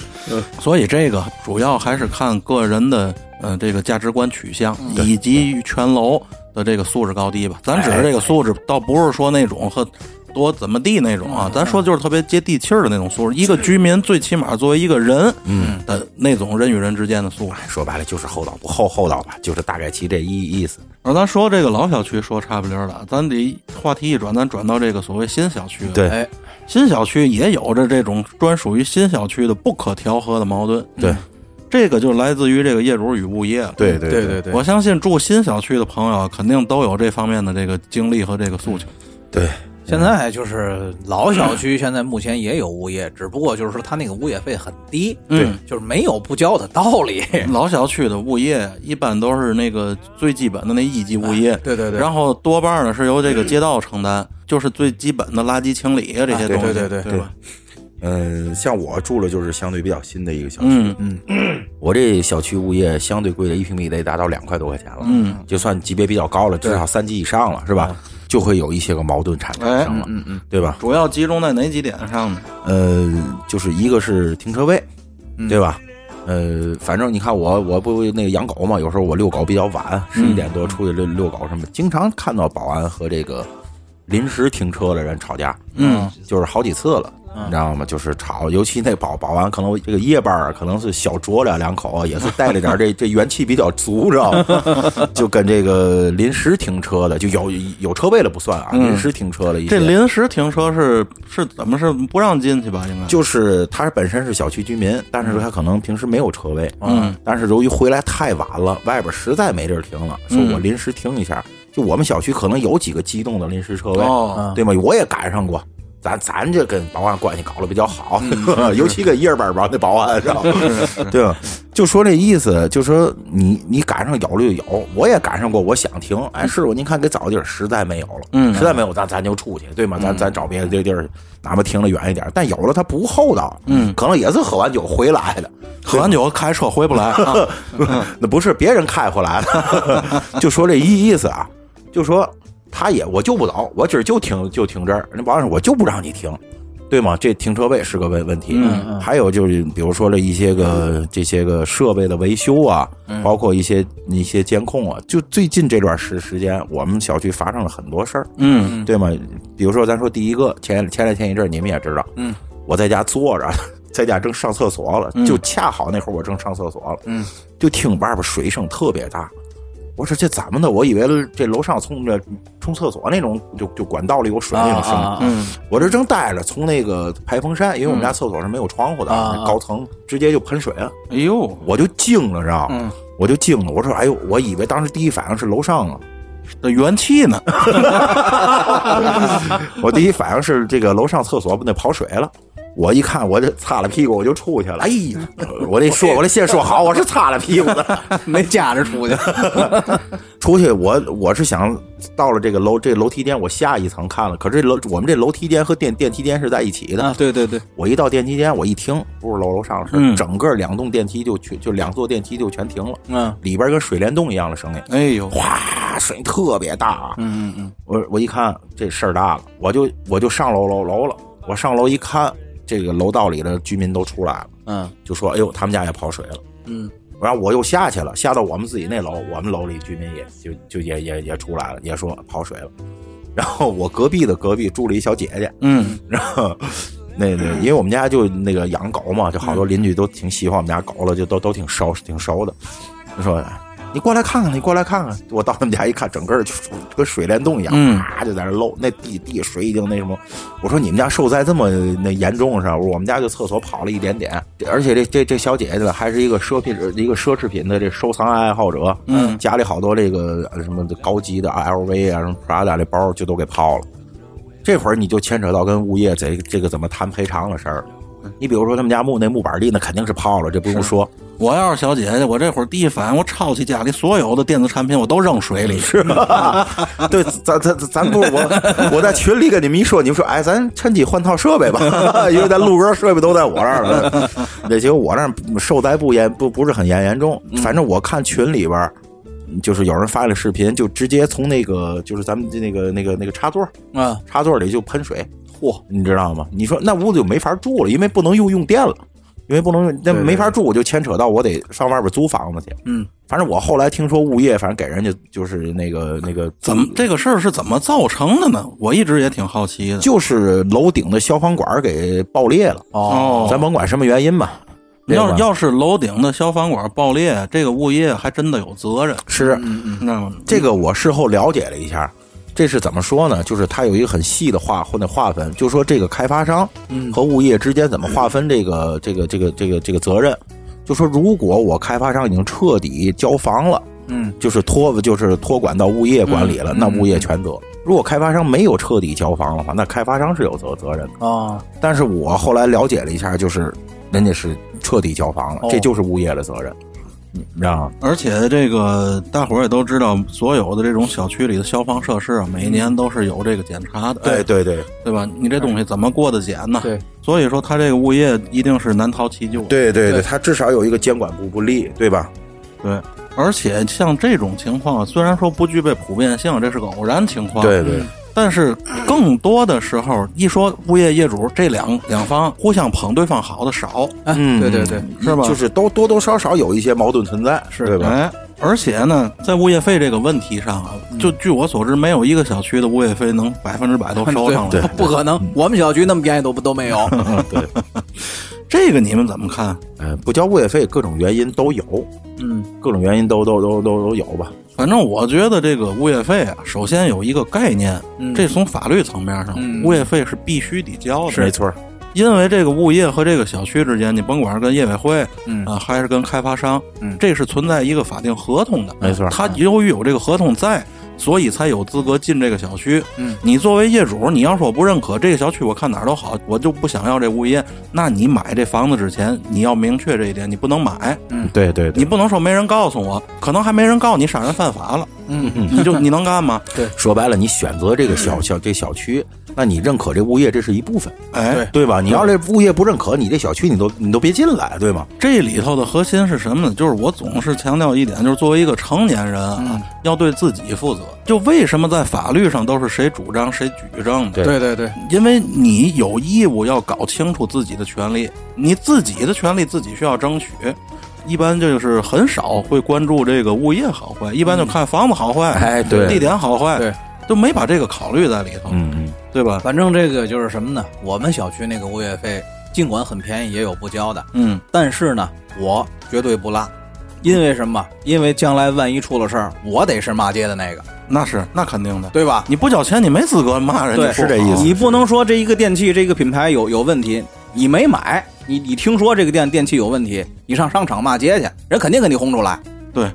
所以这个主要还是看个人的呃这个价值观取向，以及全楼的这个素质高低吧。咱指的这个素质，倒不是说那种和多怎么地那种啊，咱说就是特别接地气儿的那种素质。一个居民最起码作为一个人，嗯的那种人与人之间的素质。说白了就是厚道，不厚厚道吧，就是大概其这意意思。而咱说这个老小区说差不离儿了，咱得话题一转，咱转到这个所谓新小区了。对哎，新小区也有着这种专属于新小区的不可调和的矛盾。对，这个就来自于这个业主与物业了。对对对对对，我相信住新小区的朋友肯定都有这方面的这个经历和这个诉求。对，现在就是老小区，现在目前也有物业，只不过就是说他那个物业费很低，嗯，就是没有不交的道理。老小区的物业一般都是那个最基本的那一级物业，对对对，然后多半呢是由这个街道承担，就是最基本的垃圾清理啊这些东西，对对对吧？嗯，像我住的就是相对比较新的一个小区，嗯我这小区物业相对贵的，一平米得达到两块多块钱了，嗯，就算级别比较高了，至少三级以上了，是吧？就会有一些个矛盾产哎生了，嗯嗯，对吧？主要集中在哪几点上呢？呃，就是一个是停车位，对吧？呃，反正你看我我不那个养狗嘛，有时候我遛狗比较晚，十一点多出去遛遛狗什么，经常看到保安和这个临时停车的人吵架，嗯，就是好几次了。你知道吗？就是吵，尤其那保保安，可能这个夜班儿可能是小酌了两口，也是带了点这这元气比较足，知道吗？就跟这个临时停车的，就有有车位了不算啊，临时停车了一些。这临时停车是是怎么是不让进去吧？应该就是他本身是小区居民，但是他可能平时没有车位，嗯，但是由于回来太晚了，外边实在没地儿停了，说我临时停一下。就我们小区可能有几个机动的临时车位，哦对吗？我也赶上过。咱咱这跟保安关系搞得比较好，尤其跟夜班吧那保安，知道吗？对吧？就说这意思，就说你你赶上有了就有，我也赶上过，我想停，哎，师傅您看给找地儿，实在没有了，嗯实在没有，咱咱就出去，对吗？咱咱找别的地地儿，哪怕停的远一点，但有了他不厚道，嗯可能也是喝完酒回来的，喝完酒开车回不来啊。那不是别人开回来的，就说这意意思啊，就说他也我就不走，我今儿就停就停这儿，人保安说我就不让你停，对吗？这停车位是个问问题。嗯还有就是比如说了一些个这些个设备的维修啊，包括一些一些监控啊，就最近这段时时间，我们小区发生了很多事儿，嗯对吗？比如说咱说第一个前前两天一阵儿你们也知道，嗯，我在家坐着。在家正上厕所了，就恰好那会儿我正上厕所了，嗯，就听外边水声特别大。我说这怎么的？我以为这楼上冲着冲厕所那种，就就管道里有水那种声音。啊嗯我这正待着，从那个排风扇，因为我们家厕所是没有窗户的，啊高层直接就喷水了，哎呦，我就惊了，知道吗？嗯我就惊了，我说哎呦，我以为当时第一反应是楼上啊，那元气呢？我第一反应是这个楼上厕所不得跑水了。我一看，我就擦了屁股，我就出去了。哎呀，我这说，我这先说好，我是擦了屁股的。没夹着出去，出去我我是想到了这个楼这楼梯间，我下一层看了，可是这楼我们这楼梯间和电电梯间是在一起的。啊，对对对，我一到电梯间，我一听不是楼楼上的事儿，嗯整个两栋电梯就全就两座电梯就全停了，嗯里边跟水帘洞一样的声音，哎呦，哗，声音特别大啊。嗯嗯嗯，我我一看这事儿大了，我就我就上楼楼楼了。我上楼一看，这个楼道里的居民都出来了，嗯就说：“哎呦，他们家也跑水了。”嗯，然后我又下去了，下到我们自己那楼，我们楼里居民也就就也也也出来了，也说跑水了。然后我隔壁的隔壁住了一小姐姐，嗯然后那那因为我们家就那个养狗嘛，就好多邻居都挺喜欢我们家狗了，就都都挺熟挺熟的。就说你过来看看，你过来看看。我到他们家一看，整个就 跟水帘洞一样，嗯啪就在那漏，那地地水已经那什么。我说你们家受灾这么那严重是吧？我们家就厕所跑了一点点，而且这这这小姐姐呢，还是一个奢品一个奢侈品的这收藏爱好者，嗯家里好多这个呃什么高级的 LV 啊、什么 Prada 的包就都给抛了。这会儿你就牵扯到跟物业这这个怎么谈赔偿的事儿。你比如说他们家木那木板地，那肯定是泡了，这不用说。我要是小姐姐，我这会儿第一反应，我抄起家里所有的电子产品，我都扔水里。是吧？对，咱咱咱咱不是我我在群里跟你们一说，你们说哎，咱趁机换套设备吧，因为咱录歌设备都在我这儿了。那结果我那儿受灾不严不不是很严严重，反正我看群里边儿就是有人发了视频，就直接从那个就是咱们那个那个那个插座啊，插座里就喷水，嚯，你知道吗？你说那屋子就没法住了，因为不能用用电了。因为不能，那没法住，我就牵扯到我得上外边租房子去。嗯，反正我后来听说物业，反正给人家就是那个那个怎么这个事儿是怎么造成的呢？我一直也挺好奇的。就是楼顶的消防管给爆裂了。哦咱甭管什么原因吧。要要是楼顶的消防管爆裂，这个物业还真的有责任，是你知道吗？这个，我事后了解了一下，这是怎么说呢？就是它有一个很细的划或者划分，就说这个开发商和物业之间怎么划分这个这个这个这个这个责任。就说如果我开发商已经彻底交房了，嗯，就是托就是托管到物业管理了，那物业全责。如果开发商没有彻底交房的话，那开发商是有责责任的。啊，但是我后来了解了一下，就是人家是彻底交房了，哦这就是物业的责任，你知道吗？而且这个大伙儿也都知道，所有的这种小区里的消防设施啊，每年都是有这个检查的，对对对对吧？你这东西怎么过的检呢？对，所以说他这个物业一定是难逃其咎。对对对他至少有一个监管不不力，对吧？对，而且像这种情况，虽然说不具备普遍性，这是个偶然情况，对对，但是更多的时候，一说物业业主这两两方互相捧对方好的少，哎，嗯对对对，是吧？就是都多多少少有一些矛盾存在，是对吧？哎，而且呢，在物业费这个问题上啊，就据我所知，没有一个小区的物业费能百分之百都 收上来。不可能，我们小区那么便宜都不都没有。对，这个你们怎么看？呃，不交物业费，各种原因都有，嗯，各种原因都都都都都有吧？反正我觉得这个物业费啊，首先有一个概念，嗯这从法律层面上，嗯物业费是必须得交的。没错儿，因为这个物业和这个小区之间，你甭管是跟业委会，嗯啊，还是跟开发商，嗯这是存在一个法定合同的。没错它由于有这个合同在，所以才有资格进这个小区。嗯，你作为业主，你要说不认可这个小区，我看哪儿都好，我就不想要这物业，那你买这房子之前，你要明确这一点，你不能买，对对对。你，不能说没人告诉我，可能还没人告你杀人犯法了，嗯嗯，你就你能干吗？对。说白了，你选择这个小小这小区，那你认可这物业，这是一部分，哎，对对吧？你要这物业不认可，你这小区你都你都别进来，对吗？这里头的核心是什么呢？就是我总是强调一点，就是作为一个成年人啊，嗯要对自己负责。就为什么在法律上都是谁主张谁举证的？对对对对，因为你有义务要搞清楚自己的权利，你自己的权利自己需要争取。一般就是很少会关注这个物业好坏，一般就看房子好坏，哎对地点好坏，对，都没把这个考虑在里头，嗯嗯，对吧？反正这个就是什么呢？我们小区那个物业费，尽管很便宜，也有不交的，嗯，但是呢，我绝对不拉。因为什么？因为将来万一出了事儿，我得是骂街的那个，那是那肯定的，对吧？你不交钱，你没资格骂人家对，是这意思你不能说这一个电器这个品牌有有问题，你没买，你你听说这个电电器有问题，你上商场骂街去，人肯定给你轰出来。对，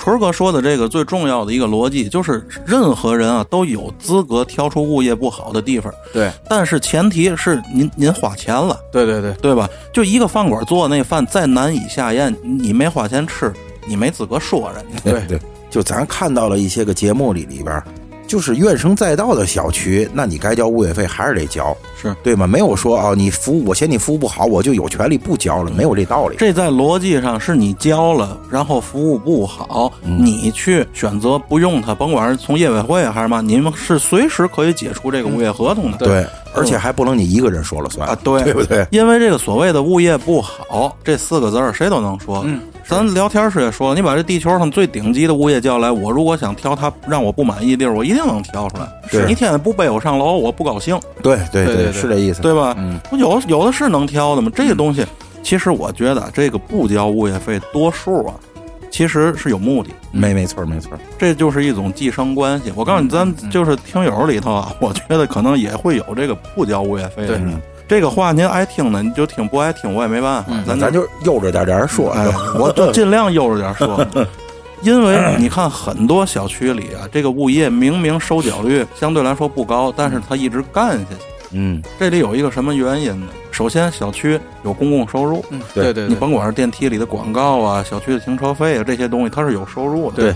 春儿哥说的这个最重要的一个逻辑就是，任何人啊都有资格挑出物业不好的地方，对。但是前提是您您花钱了，对对对，对吧？就一个饭馆做那饭再难以下咽，你没花钱吃，你没资格说人家。对。对，就咱看到了一些个节目里里边，就是怨声载道的小区，那你该交物业费还是得交，是对吗？没有说啊，你服务我嫌你服务不好，我就有权利不交了，没有这道理。这在逻辑上是你交了，然后服务不好，你去选择不用它，甭管是从业委会还是嘛，你们是随时可以解除这个物业合同的。对，而且还不能你一个人说了算啊，对，对不对？因为这个所谓的物业不好这四个字儿，谁都能说。嗯，咱聊天时也说了，你把这地球上最顶级的物业叫来，我如果想挑他让我不满意的地儿，我一定能挑出来。是你天天不背我上楼，我不高兴，对对对对对是这意思。对吧？嗯，不有有的是能挑的嘛？这个东西，其实我觉得这个不交物业费，多数啊，其实是有目的。没没错没错。这就是一种寄生关系。我告诉你，咱就是听友里头啊，我觉得可能也会有这个不交物业费的对人。这个话您爱听呢，你就听；不爱听，我也没办法。咱咱就悠着点点说，哎，我就尽量悠着点说。因为你看很多小区里啊，这个物业明明收缴率相对来说不高，但是他一直干下去。嗯，这里有一个什么原因呢？首先小区有公共收入，嗯，对对你甭管是电梯里的广告啊、小区的停车费啊这些东西，它是有收入的。对，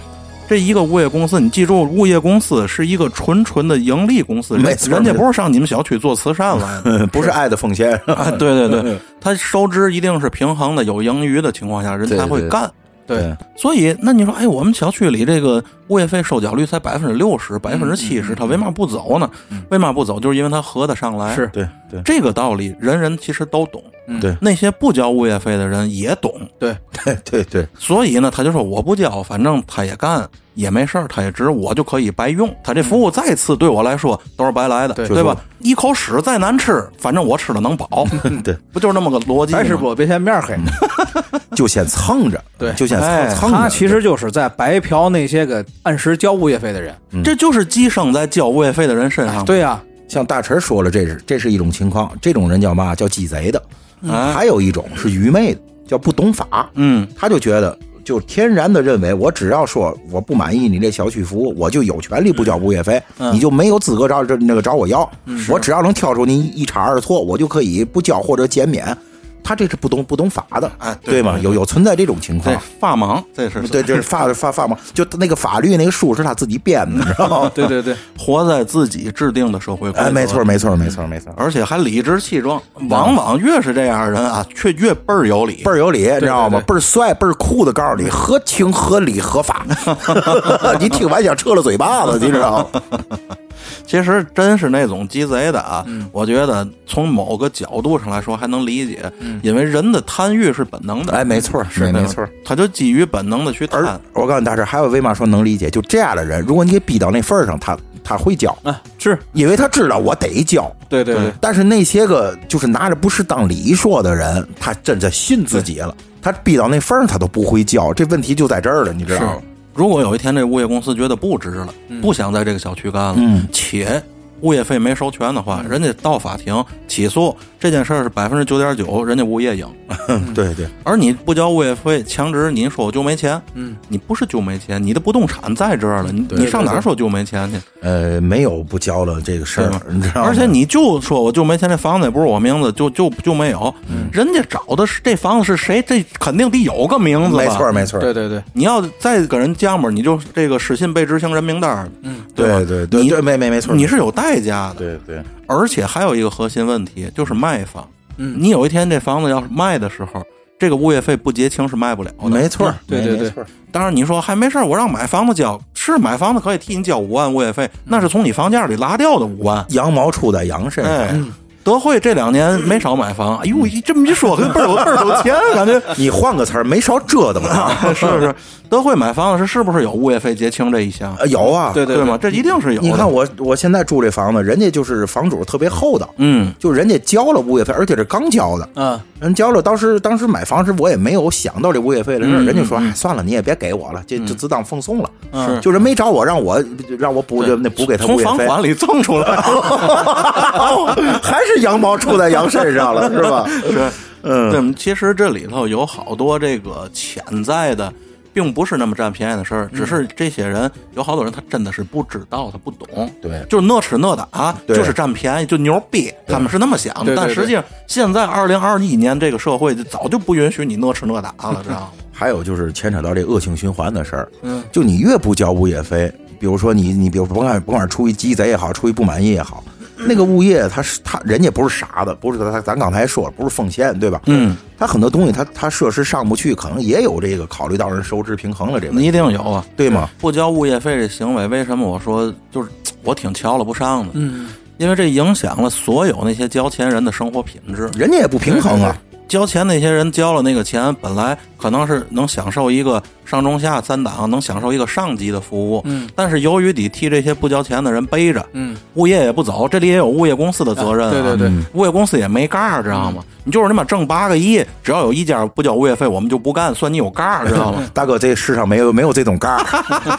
这一个物业公司，你记住，物业公司是一个纯纯的盈利公司，人家不是上你们小区做慈善来的。不是爱的奉献。啊，对对对，它收支一定是平衡的，有盈余的情况下，人才会对对干。对，所以，那你说，哎，我们小区里这个物业费收缴率才百分之六十、百分之七十，他为嘛不走呢？为嘛不走？就是因为他合得上来。是对对这个道理，人人其实都懂。嗯对那些不交物业费的人也懂。对，对对对，所以呢，他就说我不交，反正他也干，也没事儿，他也值我就可以白用。他这服务再次对我来说都是白来的，对对吧？一口屎再难吃，反正我吃了能饱，对，不就是那么个逻辑吗？还是不别嫌面黑。就先蹭着，对就先哎蹭蹭着。他其实就是在白嫖那些个按时交物业费的人。这就是寄生在交物业费的人身上。对呀，像大陈说了，这是这是一种情况，这种人叫嘛？叫鸡贼的。哎，还有一种是愚昧的，叫不懂法。嗯，他就觉得，就天然的认为，我只要说我不满意你这小区服务，我就有权利不交物业费，你就没有资格找这那个找我要。我只要能挑出你一差二错，我就可以不交或者减免。他这是不懂不懂法的，哎对对吗？有有存在这种情况。法盲，这是对，这是法 法法盲，就那个法律那个书是他自己编的，你知道吗？对 对对，活在自己制定的社会规则。哎，没错，没错，没错，没错，而且还理直气壮。往往越是这样的人啊，却越倍儿有理。倍儿有理，你知道吗？倍儿帅，倍儿酷的告诉你，合情合理合法。你听完想撤了嘴巴子，你知道吗？其实真是那种鸡贼的啊，我觉得从某个角度上来说还能理解，因为人的贪欲是本能的，哎，没错，是没错。，他就基于本能的去贪。我告诉你大师，还有为嘛说能理解？就这样的人，如果你给逼到那份儿上，他他会交，啊，是因为他知道我得交。对对对，但是那些个就是拿着不是当理说的人，他真的信自己了，他逼到那份儿上他都不会交，这问题就在这儿了，你知道吗？如果有一天这物业公司觉得不值了，不想在这个小区干了，嗯。且物业费没收全的话，人家到法庭起诉这件事儿是百分之九点九，人家物业赢。对对，而你不交物业费，强制你说我就没钱，嗯，你不是就没钱，你的不动产在这儿了，你你上哪儿说就没钱去？呃，没有不交的这个事儿，你知道吗？而且你就说我就没钱，这房子也不是我名字，就就就没有。嗯人家找的是这房子是谁？这肯定得有个名字吧？没错没错，对对对，你要再跟人犟吧，你就这个失信被执行人名单儿，嗯，对对对你对，没没没错，你是有代价的。对对，而且还有一个核心问题，就是卖方。嗯你有一天这房子要是卖的时候，这个物业费不结清是卖不了的。没错，对对对当然你说还没事儿我让买房子交，是买房子可以替你交五万物业费，那是从你房价里拉掉的五万。羊毛出在羊身上。哎，德惠这两年没少买房，哎呦，一这么一说，跟倍儿有倍儿有钱，感觉 你换个词儿，没少折腾啊。是不是？德惠买房子是是不是有物业费结清这一项？呃有啊，对对对吗？这一定是有的。你看我我现在住这房子，人家就是房主特别厚道，嗯，就人家交了物业费，而且是刚交的。嗯，人交了，当时当时买房时我也没有想到这物业费的事儿，嗯人家说哎算了，你也别给我了，这就自当奉送了。是就是没找我，让我让我补就那补给他从物业费，房款里挣出来。还是羊毛出在羊身上了，是吧？是，嗯，对，其实这里头有好多这个潜在的，并不是那么占便宜的事儿，只是这些人有好多人他真的是不知道，他不懂。对。就是那吃那打，对。就是占便宜，就牛逼，他们是那么想但实际上，现在二零二一年这个社会就早就不允许你那吃那打了，知道吗？还有就是牵扯到这恶性循环的事儿，嗯，就你越不交物业费，比如说你你比如甭管甭管出于鸡贼也好，出于不满意也好，那个物业他是他人家不是傻的，不是咱咱刚才说了不是奉献对吧？嗯，他很多东西他他设施上不去，可能也有这个考虑到人收支平衡了这个，一定有啊。对吗？不交物业费这行为，为什么我说就是我挺瞧了不上的？嗯，因为这影响了所有那些交钱人的生活品质。人家也不平衡啊，交钱那些人交了那个钱，本来可能是能享受一个上中下三档，能享受一个上级的服务。嗯，但是由于得替这些不交钱的人背着，嗯，物业也不走，这里也有物业公司的责任、啊对对对，物业公司也没盖儿，知道吗？你就是他妈挣八个亿，只要有一家不交物业费，我们就不干，算你有盖儿，知道吗？大哥，这世上没有没有这种盖儿，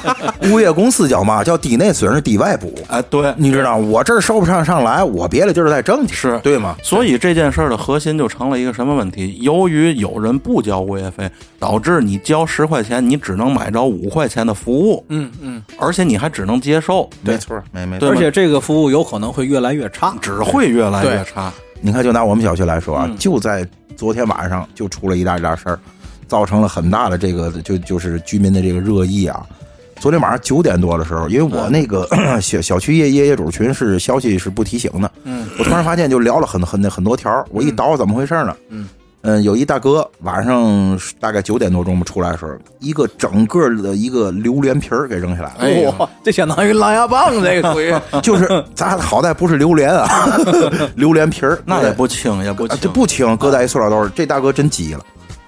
物业公司叫嘛？叫低内损失低外补。哎，对，你知道，我这儿收不上上来，我别的地儿再挣去，是对吗？所以这件事儿的核心就成了一个什么问题？由于有人不交物业费，导致你交十块钱，你只能买着五块钱的服务，嗯嗯，而且你还只能接受，没错，没没错。而且这个服务有可能会越来越差。只会越来越差。你看，就拿我们小区来说啊，嗯。就在昨天晚上就出了一大件事儿，造成了很大的这个就就是居民的这个热议啊。昨天晚上九点多的时候，因为我那个、小小区业业业主群是消息是不提醒的，嗯，我突然发现就聊了很很很多条，我一倒怎么回事呢？嗯嗯，有一大哥晚上大概九点多钟吧出来的时候，一个整个的一个榴莲皮儿给扔下来了。哇，这相当于狼牙棒，这个属于。就是咱好歹不是榴莲啊，榴莲皮儿。那也不轻，也不啊，轻，这不轻，搁在一塑料兜儿，这大哥真急了，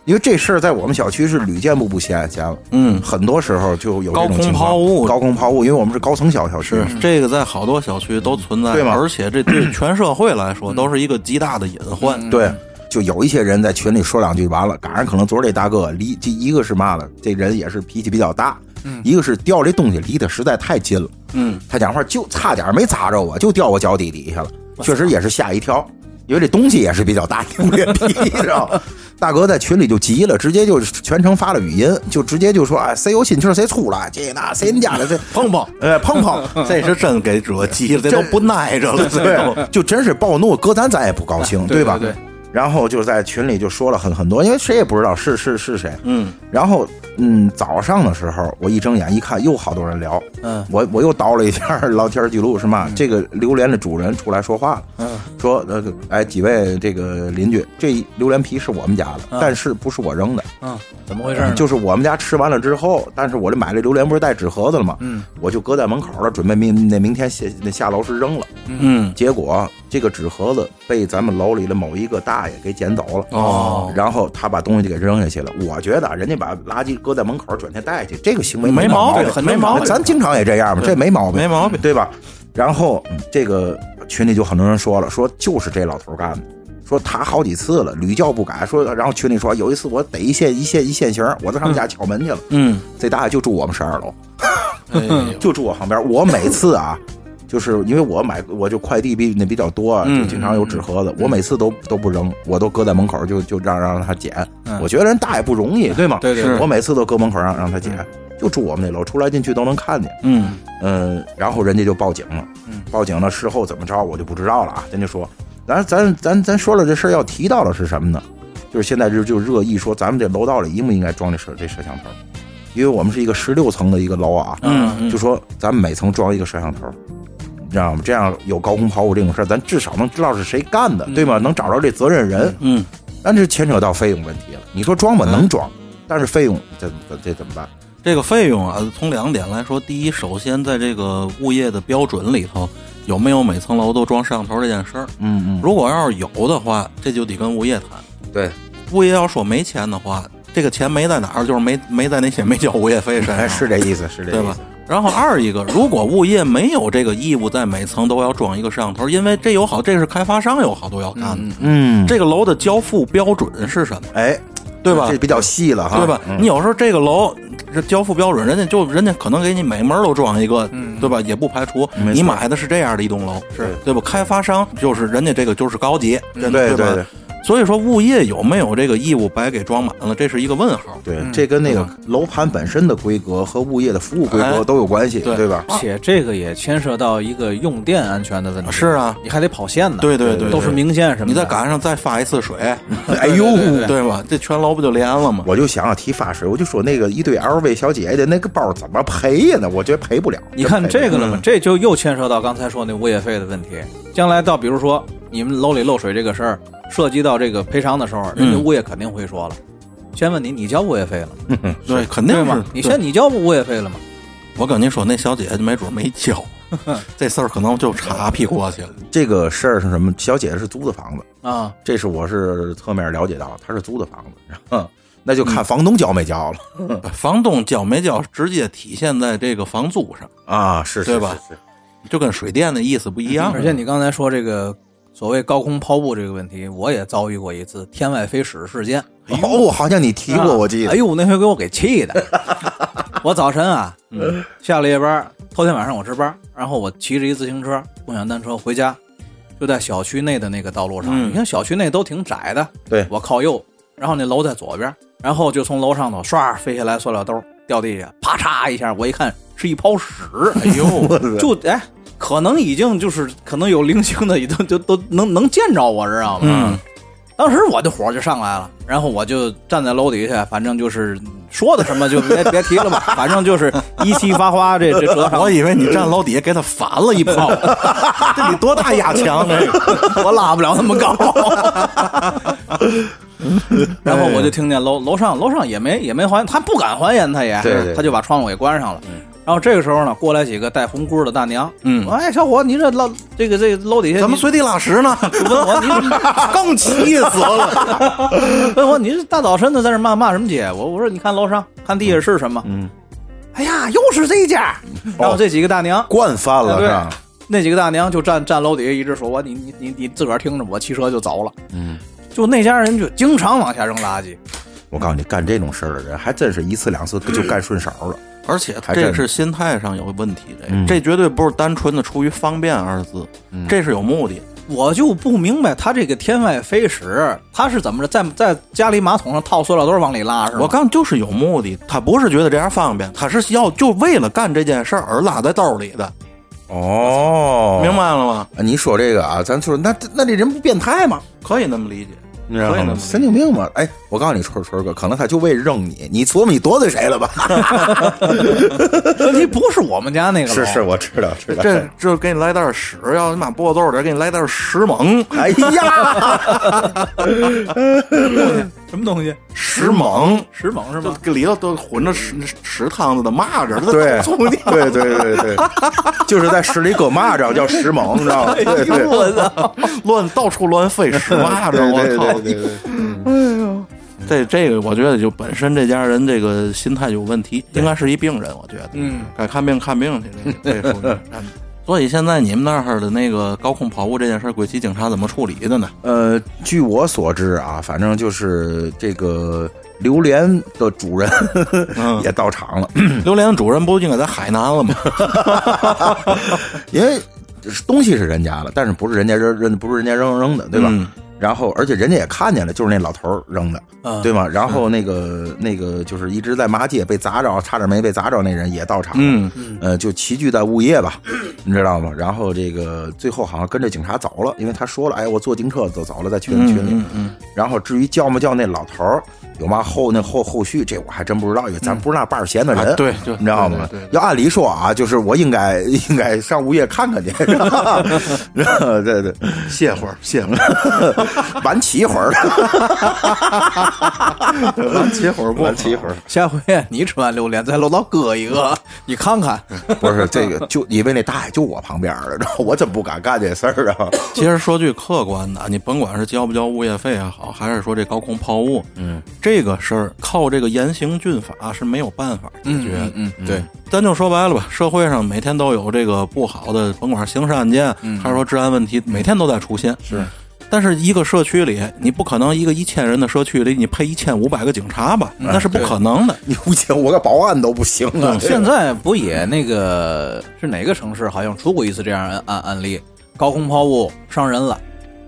因为这事儿在我们小区是屡见不不鲜见了。嗯，很多时候就有这种高空情况抛物。高空抛物，因为我们是高层小小区。是，这个在好多小区都存在，对吗？而且这对全社会来说都是一个极大的隐患。对，就有一些人在群里说两句完了，赶上可能昨儿这大哥离这一个是嘛了，这人也是脾气比较大，一个是掉这东西离得实在太近了，嗯，他讲话就差点没砸着我，就掉我脚底底下了，确实也是吓一跳，因为这东西也是比较大，榴莲皮，知道？大哥在群里就急了，直接就全程发了语音，就直接就说：“哎，谁有心气儿谁出来，这那谁人家的这碰碰。呃碰碰，这是真给惹急了，这都不耐着了。对，就真是暴怒，搁咱咱也不高兴，吧？对吧对然后就在群里就说了很很多，因为谁也不知道是是是谁。嗯，然后嗯，早上的时候我一睁眼一看，又好多人聊，嗯。我我又倒了一下聊天记录，是嘛？这个榴莲的主人出来说话了，嗯。说呃，哎，几位这个邻居，这榴莲皮是我们家的，嗯。但是不是我扔的，嗯，怎么回事呢？就是我们家吃完了之后，但是我这买这榴莲不是带纸盒子了吗？嗯，我就搁在门口了，准备明那明天下那下楼时扔了。嗯，结果这个纸盒子被咱们楼里的某一个大爷给捡走了。哦，然后他把东西就给扔下去了。我觉得啊人家把垃圾搁在门口转天带去，这个行为没毛毛病很没毛病咱经常也这样嘛，这没毛病，没毛病对吧？然后嗯这个群里就很多人说了，说就是这老头干的。说他好几次了，屡教不改。说，然后群里说有一次我逮一现一现一现行，我在他们家敲门去了。嗯，这大爷就住我们十二楼，就住我旁边。我每次啊，就是因为我买我就快递比那比较多就经常有纸盒子，我每次都都不扔，我都搁在门口就就让让他捡。嗯我觉得人大爷不容易，对吗？对对对我每次都搁门口让让他捡，就住我们那楼，出来进去都能看见。嗯，嗯，然后人家就报警了，嗯报警了，事后怎么着我就不知道了啊。人家说，咱咱咱咱说了这事儿要提到的是什么呢？就是现在就就热议说，咱们这楼道里应不应该装这摄这摄像头？因为我们是一个十六层的一个楼啊，就说咱们每层装一个摄像头，你知道吗？这样有高空抛物这种事儿，咱至少能知道是谁干的，对吗？能找着这责任人。嗯，但是牵扯到费用问题了。你说装吧，能装，但是费用这这这怎么办？这个费用啊，从两点来说，第一，首先在这个物业的标准里头有没有每层楼都装摄像头这件事儿。嗯嗯，如果要是有的话，这就得跟物业谈。对，物业要说没钱的话，这个钱没在哪儿，就是没没在那些没交物业费上，是这意思，是这对吧意思。？然后二一个，如果物业没有这个义务在每层都要装一个摄像头，因为这有好，这是开发商有好多要看的。嗯，这个楼的交付标准是什么？哎，对吧这比较细了哈，对吧？嗯你有时候这个楼这交付标准，人家就人家可能给你每门都装一个，对吧？也不排除你买的是这样的一栋楼，是对吧？开发商就是人家这个就是高级？对对对所以说，物业有没有这个义务白给装满了，这是一个问号。对，这跟那个楼盘本身的规格和物业的服务规格哎都有关系，对对吧？且这个也牵涉到一个用电安全的问题。是啊，你还得跑线呢。对对对，都是明线什么的。你再赶上再发一次水，哎呦，对吧？这全楼不就连了吗？我就想要提发水，我就说那个一堆 LV 小姐姐的那个包怎么赔呀那？我觉得赔不了。你看这个了吗？这就又牵涉到刚才说那物业费的问题。将来到比如说你们楼里漏水这个事儿，涉及到这个赔偿的时候，人家物业肯定会说了，先问你，你交物业费了吗？对，肯定是吗？你对先你交物业费了吗？我跟您说，那小姐姐没准没交，这事儿可能就岔屁过去了。这个事儿是什么？小姐姐是租的房子，啊，这是我是侧面了解到，她是租的房子，然后那就看房东交没交了、房东交没交，直接体现在这个房租上，啊，是是对吧是是就跟水电的意思不一样。而且你刚才说这个所谓高空抛物这个问题，我也遭遇过一次天外飞屎事件。哦，好像你提过，我记得。哎呦，那回给我给气的。我早晨啊，嗯，下了夜班，头天晚上我值班，然后我骑着一自行车、共享单车回家，就在小区内的那个道路上。嗯你看小区内都挺窄的，对我靠右，然后那楼在左边，然后就从楼上头唰飞下来塑料兜掉地下，啪嚓一下，我一看是一泡屎，哎呦，就哎，可能已经就是可能有零星的，已经就都能能见着我，知道吗？嗯，当时我的火就上来了，然后我就站在楼底下，反正就是说的什么就别别提了吧，反正就是一气发花，这这折上我以为你站楼底下给他反了一炮，这得多大压强这个？我拉不了那么高。然后我就听见楼楼上楼上也没也没还，他不敢还烟，他也对对他就把窗户给关上了。然后这个时候呢，过来几个戴红箍的大娘，嗯说哎，小伙，你这老这个这个楼底下怎么随地拉屎呢？就问我你更气死了！问我你这大早晨的在这骂骂什么街？我我说你看楼上看地下是什么？嗯，哎呀，又是这家。然后这几个大娘，惯犯了是吧？那几个大娘就站站楼底下，一直说我你你你你自个儿听着，我骑车就走了。嗯，就那家人就经常往下扔垃圾。我告诉你，干这种事儿的人还真是一次两次就干顺手了。而且这是心态上有问题，这嗯这绝对不是单纯的出于方便二字，这是有目的。我就不明白他这个天外飞使，他是怎么着，在在家里马桶上套塑料兜往里拉是吧？我告诉你，就是有目的，他不是觉得这样方便，他是要就为了干这件事儿而拉在兜里的，哦明白了吗？啊你说这个啊，咱说那那这人不变态吗？可以那么理解。你知道吗？神经病吗？哎，我告诉你，春春哥，可能他就为扔你，你琢磨你得罪谁了吧？问题不是我们家那个楼是是，，我知道知道。这这给你来袋屎，要你妈脖子兜里给你来袋屎猛，哎呀，什么东西？石猛，石猛是就吗？里头都混着石石汤子的蚂蚱，对对对对对，就是在屎里搁蚂蚱叫石猛，你知道吗？对对我操！乱到处乱飞屎蚂蚱，我对靠！对对对，这这个我觉得就本身这家人这个心态有问题，应该是一病人，我觉得。嗯，该看病看病去，这这属于。嗯所以现在你们那儿的那个高空跑步这件事儿，归集警察怎么处理的呢？呃，据我所知啊，反正就是这个榴莲的主人嗯 也到场了，榴莲主人不应该在海南了吗？因为东西是人家的，但是不是人家扔扔，不是人家扔扔的，对吧？嗯然后，而且人家也看见了，就是那老头扔的，啊对吗？然后那个那个就是一直在骂街被砸着，差点没被砸着那人也到场了，嗯呃，就齐聚在物业吧，你知道吗？然后这个最后好像跟着警察走了，因为他说了，哎，我坐警车走走了，在群群里。然后至于叫没叫那老头儿，有嘛后那后后续，这我还真不知道，因为咱不是那半儿闲的人，啊对就你知道吗对对对？要按理说啊，就是我应该应该上物业看看去，然后对对，嗯，歇会儿，歇会儿，晚起一会儿，晚起会儿不？晚起一会儿。下回你吃完榴莲在楼道搁一个，你看看。不是这个，就因为那大爷就我旁边儿了，然后我真不敢干这事儿啊。其实说句客观的，你甭管是交不交物业费也好，还是说这高空抛物，嗯，这个事儿靠这个严刑峻法是没有办法解决嗯。嗯，对，咱就说白了吧，社会上每天都有这个不好的，甭管刑事案件，还是说治安问题，每天都在出现。是，但是一个社区里，你不可能一个一千人的社区里，你配一千五百个警察吧？那是不可能的。你不行，我个保安都不行啊。现在不也那个是哪个城市好像出过一次这样案案案例，高空抛物伤人了，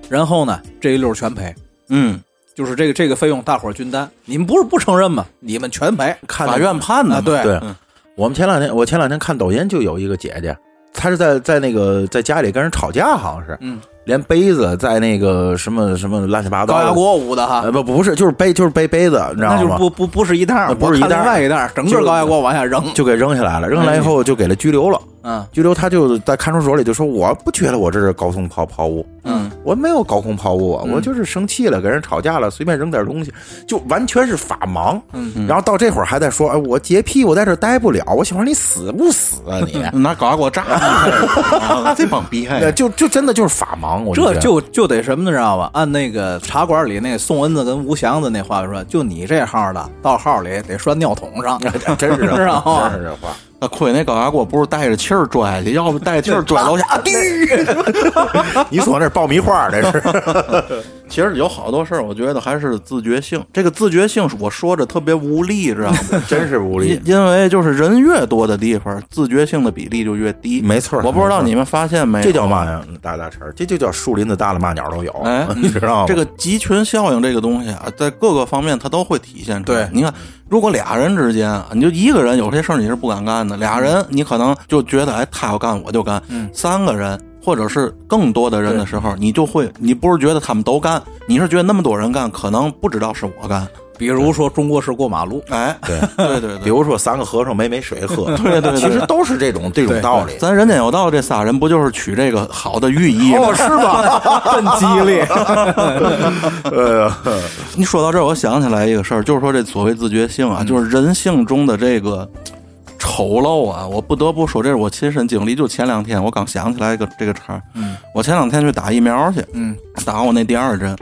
然后呢这一溜全赔，嗯，就是这个这个费用大伙儿均担，你们不是不承认吗？你们全赔看法院判的啊，对对嗯我们前两天，我前两天看抖音就有一个姐姐，她是在在那个在家里跟人吵架，好像是，嗯，连杯子在那个什么什么乱七八糟，高压锅捂的哈呃，不不是，就是杯就是杯杯子，你知道吗？那就不不不是一袋不是一袋外一袋儿，整个高压锅往下扔，就给扔下来了，扔下来以后就给他拘留了。嗯拘留他就在看守所里就说：“我不觉得我这是高空抛抛物，嗯，我没有高空抛物啊，我就是生气了，跟人吵架了，随便扔点东西，就完全是法盲。嗯然后到这会儿还在说：“哎，我洁癖，我在这儿待不了。”我想说你死不死啊你？拿高压锅炸你，这帮逼。就就真的就是法盲，我这就就得什么你，知道吧？按那个茶馆里那宋恩子跟吴祥子那话说，就你这号的，到号里得拴尿桶上。真是这 是啊话，真是这话。那亏那高压锅不是带着气儿拽下去，要不带着气儿拽楼下，你说那是爆米花，这是。其实有好多事儿，我觉得还是自觉性。这个自觉性，我说着特别无力，知道吗？真是无力因。为就是人越多的地方，自觉性的比例就越低。没错我不知道你们发现没？这叫嘛呀？大大词儿，这就叫树林子大了，嘛鸟都有。哎你知道吗？这个集群效应这个东西啊，在各个方面它都会体现出来。对你看，如果俩人之间啊，你就一个人有些事儿你是不敢干的，俩人你可能就觉得哎，他要干我就干。嗯三个人或者是更多的人的时候，你就会，你不是觉得他们都干，你是觉得那么多人干，可能不知道是我干。比如说中国式过马路，哎，对 对对对。比如说三个和尚没没水喝，对对对其实都是这种这种道理。咱人间有道这仨人不就是取这个好的寓意是吧？真激烈。呃，你说到这儿，我想起来一个事儿，就是说这所谓自觉性啊，就是人性中的这个丑陋啊。我不得不说，这是我亲身经历。就前两天，我刚想起来一个这个茬儿。嗯，我前两天去打疫苗去，嗯，打我那第二针，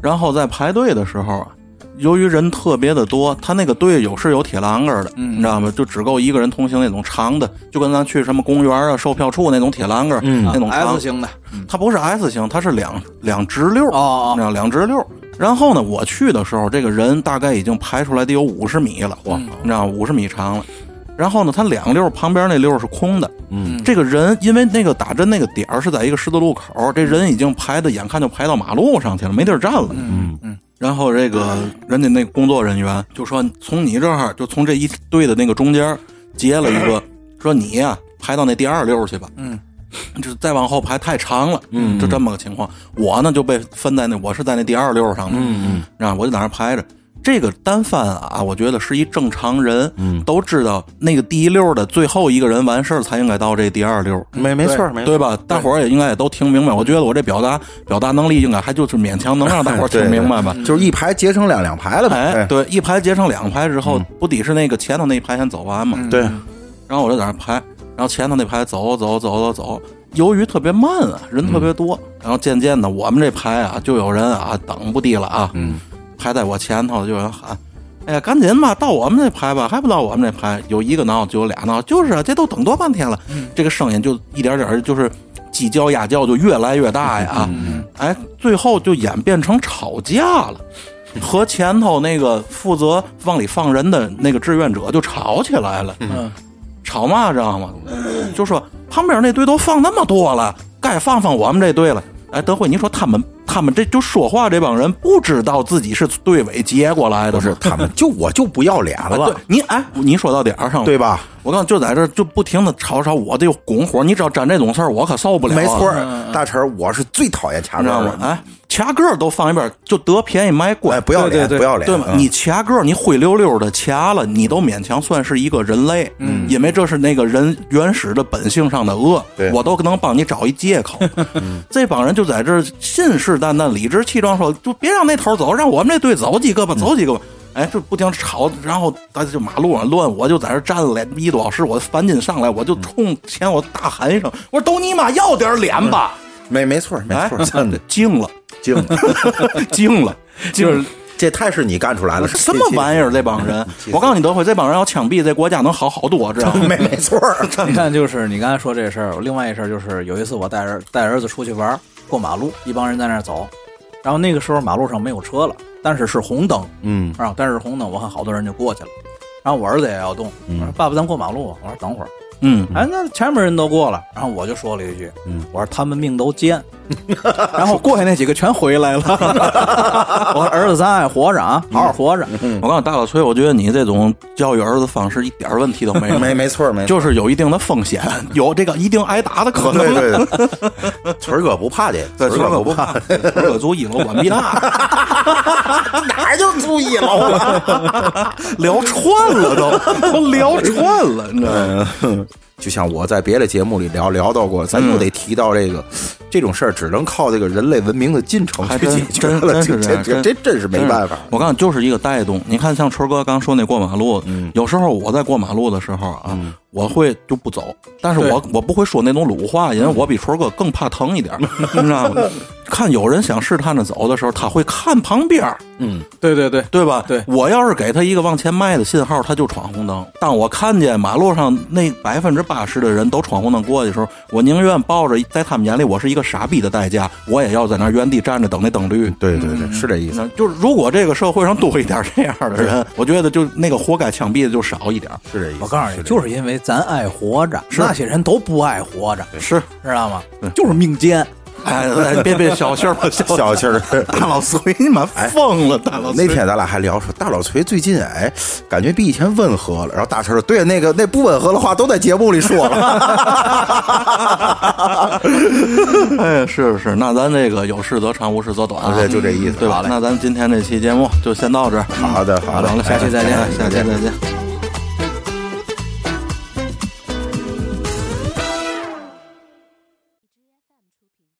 然后在排队的时候啊，由于人特别的多，他那个队有是有铁栏杆的，嗯你知道吗？就只够一个人通行那种长的，就跟咱去什么公园啊、售票处那种铁栏杆，嗯那种长 S 型的，它不是 S 型，它是两两直溜哦，哦你知道两直溜。然后呢，我去的时候，这个人大概已经排出来得有五十米了，哇，你知道五十米长了。然后呢，他两溜旁边那溜是空的。嗯，这个人因为那个打针那个点儿是在一个十字路口，这人已经排的眼看就排到马路上去了，没地儿站了。嗯嗯。然后这个人家那工作人员就说，从你这儿就从这一队的那个中间截了一个，说你呀、排到那第二溜去吧。嗯，就是再往后排太长了，嗯就这么个情况。我呢就被分在那，我是在那第二溜上的，嗯嗯，然后我就在那儿排着。这个单翻啊，我觉得是一正常人，嗯。都知道那个第一溜的最后一个人完事儿才应该到这第二溜，没没错没错，对吧？大伙儿也应该也都听明白。我觉得我这表达表达能力应该还就是勉强能让大伙儿 听明白吧。就是一排结成两两排了呗。哎，对，一排结成两排之后，不得是那个前头那一排先走完嘛？对，然后我就在那排，然后前头那排走走走走走，由于特别慢啊，人特别多，然后渐渐的我们这排啊，就有人啊等不地了啊，嗯，排在我前头就有人喊。哎呀，赶紧吧，到我们这排吧，还不到我们这排？有一个闹，就有俩闹，就是啊，这都等多半天了。这个声音就一点点就是鸡叫鸭叫，就越来越大呀。啊哎，最后就演变成吵架了，和前头那个负责往里放人的那个志愿者就吵起来了。嗯，吵嘛，知道吗？就说旁边那队都放那么多了，该放放我们这队了。哎，德惠，你说他们他们这就说话这帮人不知道自己是队委接过来的不是他们就我就不要脸了对了，你哎，你说到点儿上了，对吧？我告诉你，就在这就不停的吵吵，我得拱火，你只要沾这种事儿，我可受不了、啊。没错儿，大成，我是最讨厌掐你知道吗？杆儿的。哎，掐个儿都放一边，就得便宜卖乖，哎，不要脸，对对对不要脸，对吗？嗯你掐个儿，你灰溜溜的掐了，你都勉强算是一个人类，嗯，因为这是那个人原始的本性上的恶对，我都能帮你找一借口。这帮人就在这信誓旦旦、理直气壮说，就别让那头走，让我们这队走几个吧，走几个吧。哎，就不停吵，然后大家就马路上乱，我就在这站了一多小时，我烦劲上来，我就冲前我大喊一声，我说都你妈要点脸吧！没没错儿没哎错儿，真的，惊了，惊了，惊了，就是这太是你干出来了，什么玩意儿？这帮人，我告诉你，德惠，这帮人要枪毙，这国家能好好多，知道吗？没没错儿，你看，就是你刚才说这事儿，另外一事儿就是有一次我带儿带儿子出去玩儿，过马路，一帮人在那儿走，然后那个时候马路上没有车了，但是是红灯，嗯啊，但是红灯，我看好多人就过去了，然后我儿子也要动，我说爸爸咱过马路，我说等会儿，嗯，哎，那前面人都过了，然后我就说了一句，嗯。我说他们命都贱，然后过去那几个全回来了，我说儿子咱还活着啊，好好活着，我告诉，大老崔，我觉得你这种教育儿子方式一点问题都没有，没没错没错，就是有一定的风险，有这个一定挨打的可能。对对对，村儿哥不怕这，对，村儿哥不怕，锤儿哥住一楼管毕大，哪儿就住一楼了。聊串了都，都聊串了，你知道吗？嗯，就像我在别的节目里聊聊到过，咱又得提到这个、这种事儿，只能靠这个人类文明的进程去解决了，这这样这这真是没办法。我告诉你，就是一个带动。你看，像春哥刚说那过马路，嗯有时候我在过马路的时候啊，我会就不走，但是我我不会说那种鲁话，因为我比春哥更怕疼一点，你知道吗？看有人想试探着走的时候，他会看旁边儿，嗯，对对对，对吧？对我要是给他一个往前迈的信号，他就闯红灯。当我看见马路上那百分之八十的人都闯红灯过去的时候，我宁愿抱着在他们眼里我是一个傻逼的代价，我也要在那原地站着等那灯绿。对对对，是这意思。那就是如果这个社会上多一点这样的人，我觉得就那个活该枪毙的就少一点。是这意思。我告诉你，就是因为咱爱活着，那些人都不爱活着，是知道吗？就是命贱。哎，哎别别小气儿吧，小小气儿。大老崔，你妈疯了！大老崔那天咱俩还聊说，大老崔最近哎，感觉比以前温和了。然后大陈说：“对，那个那不温和的话都在节目里说了。哎，是是，那咱这个有事则长，无事则短啊，对，就这意思，对吧？那咱今天这期节目就先到这儿。好的，好的，下期再见，下期再见。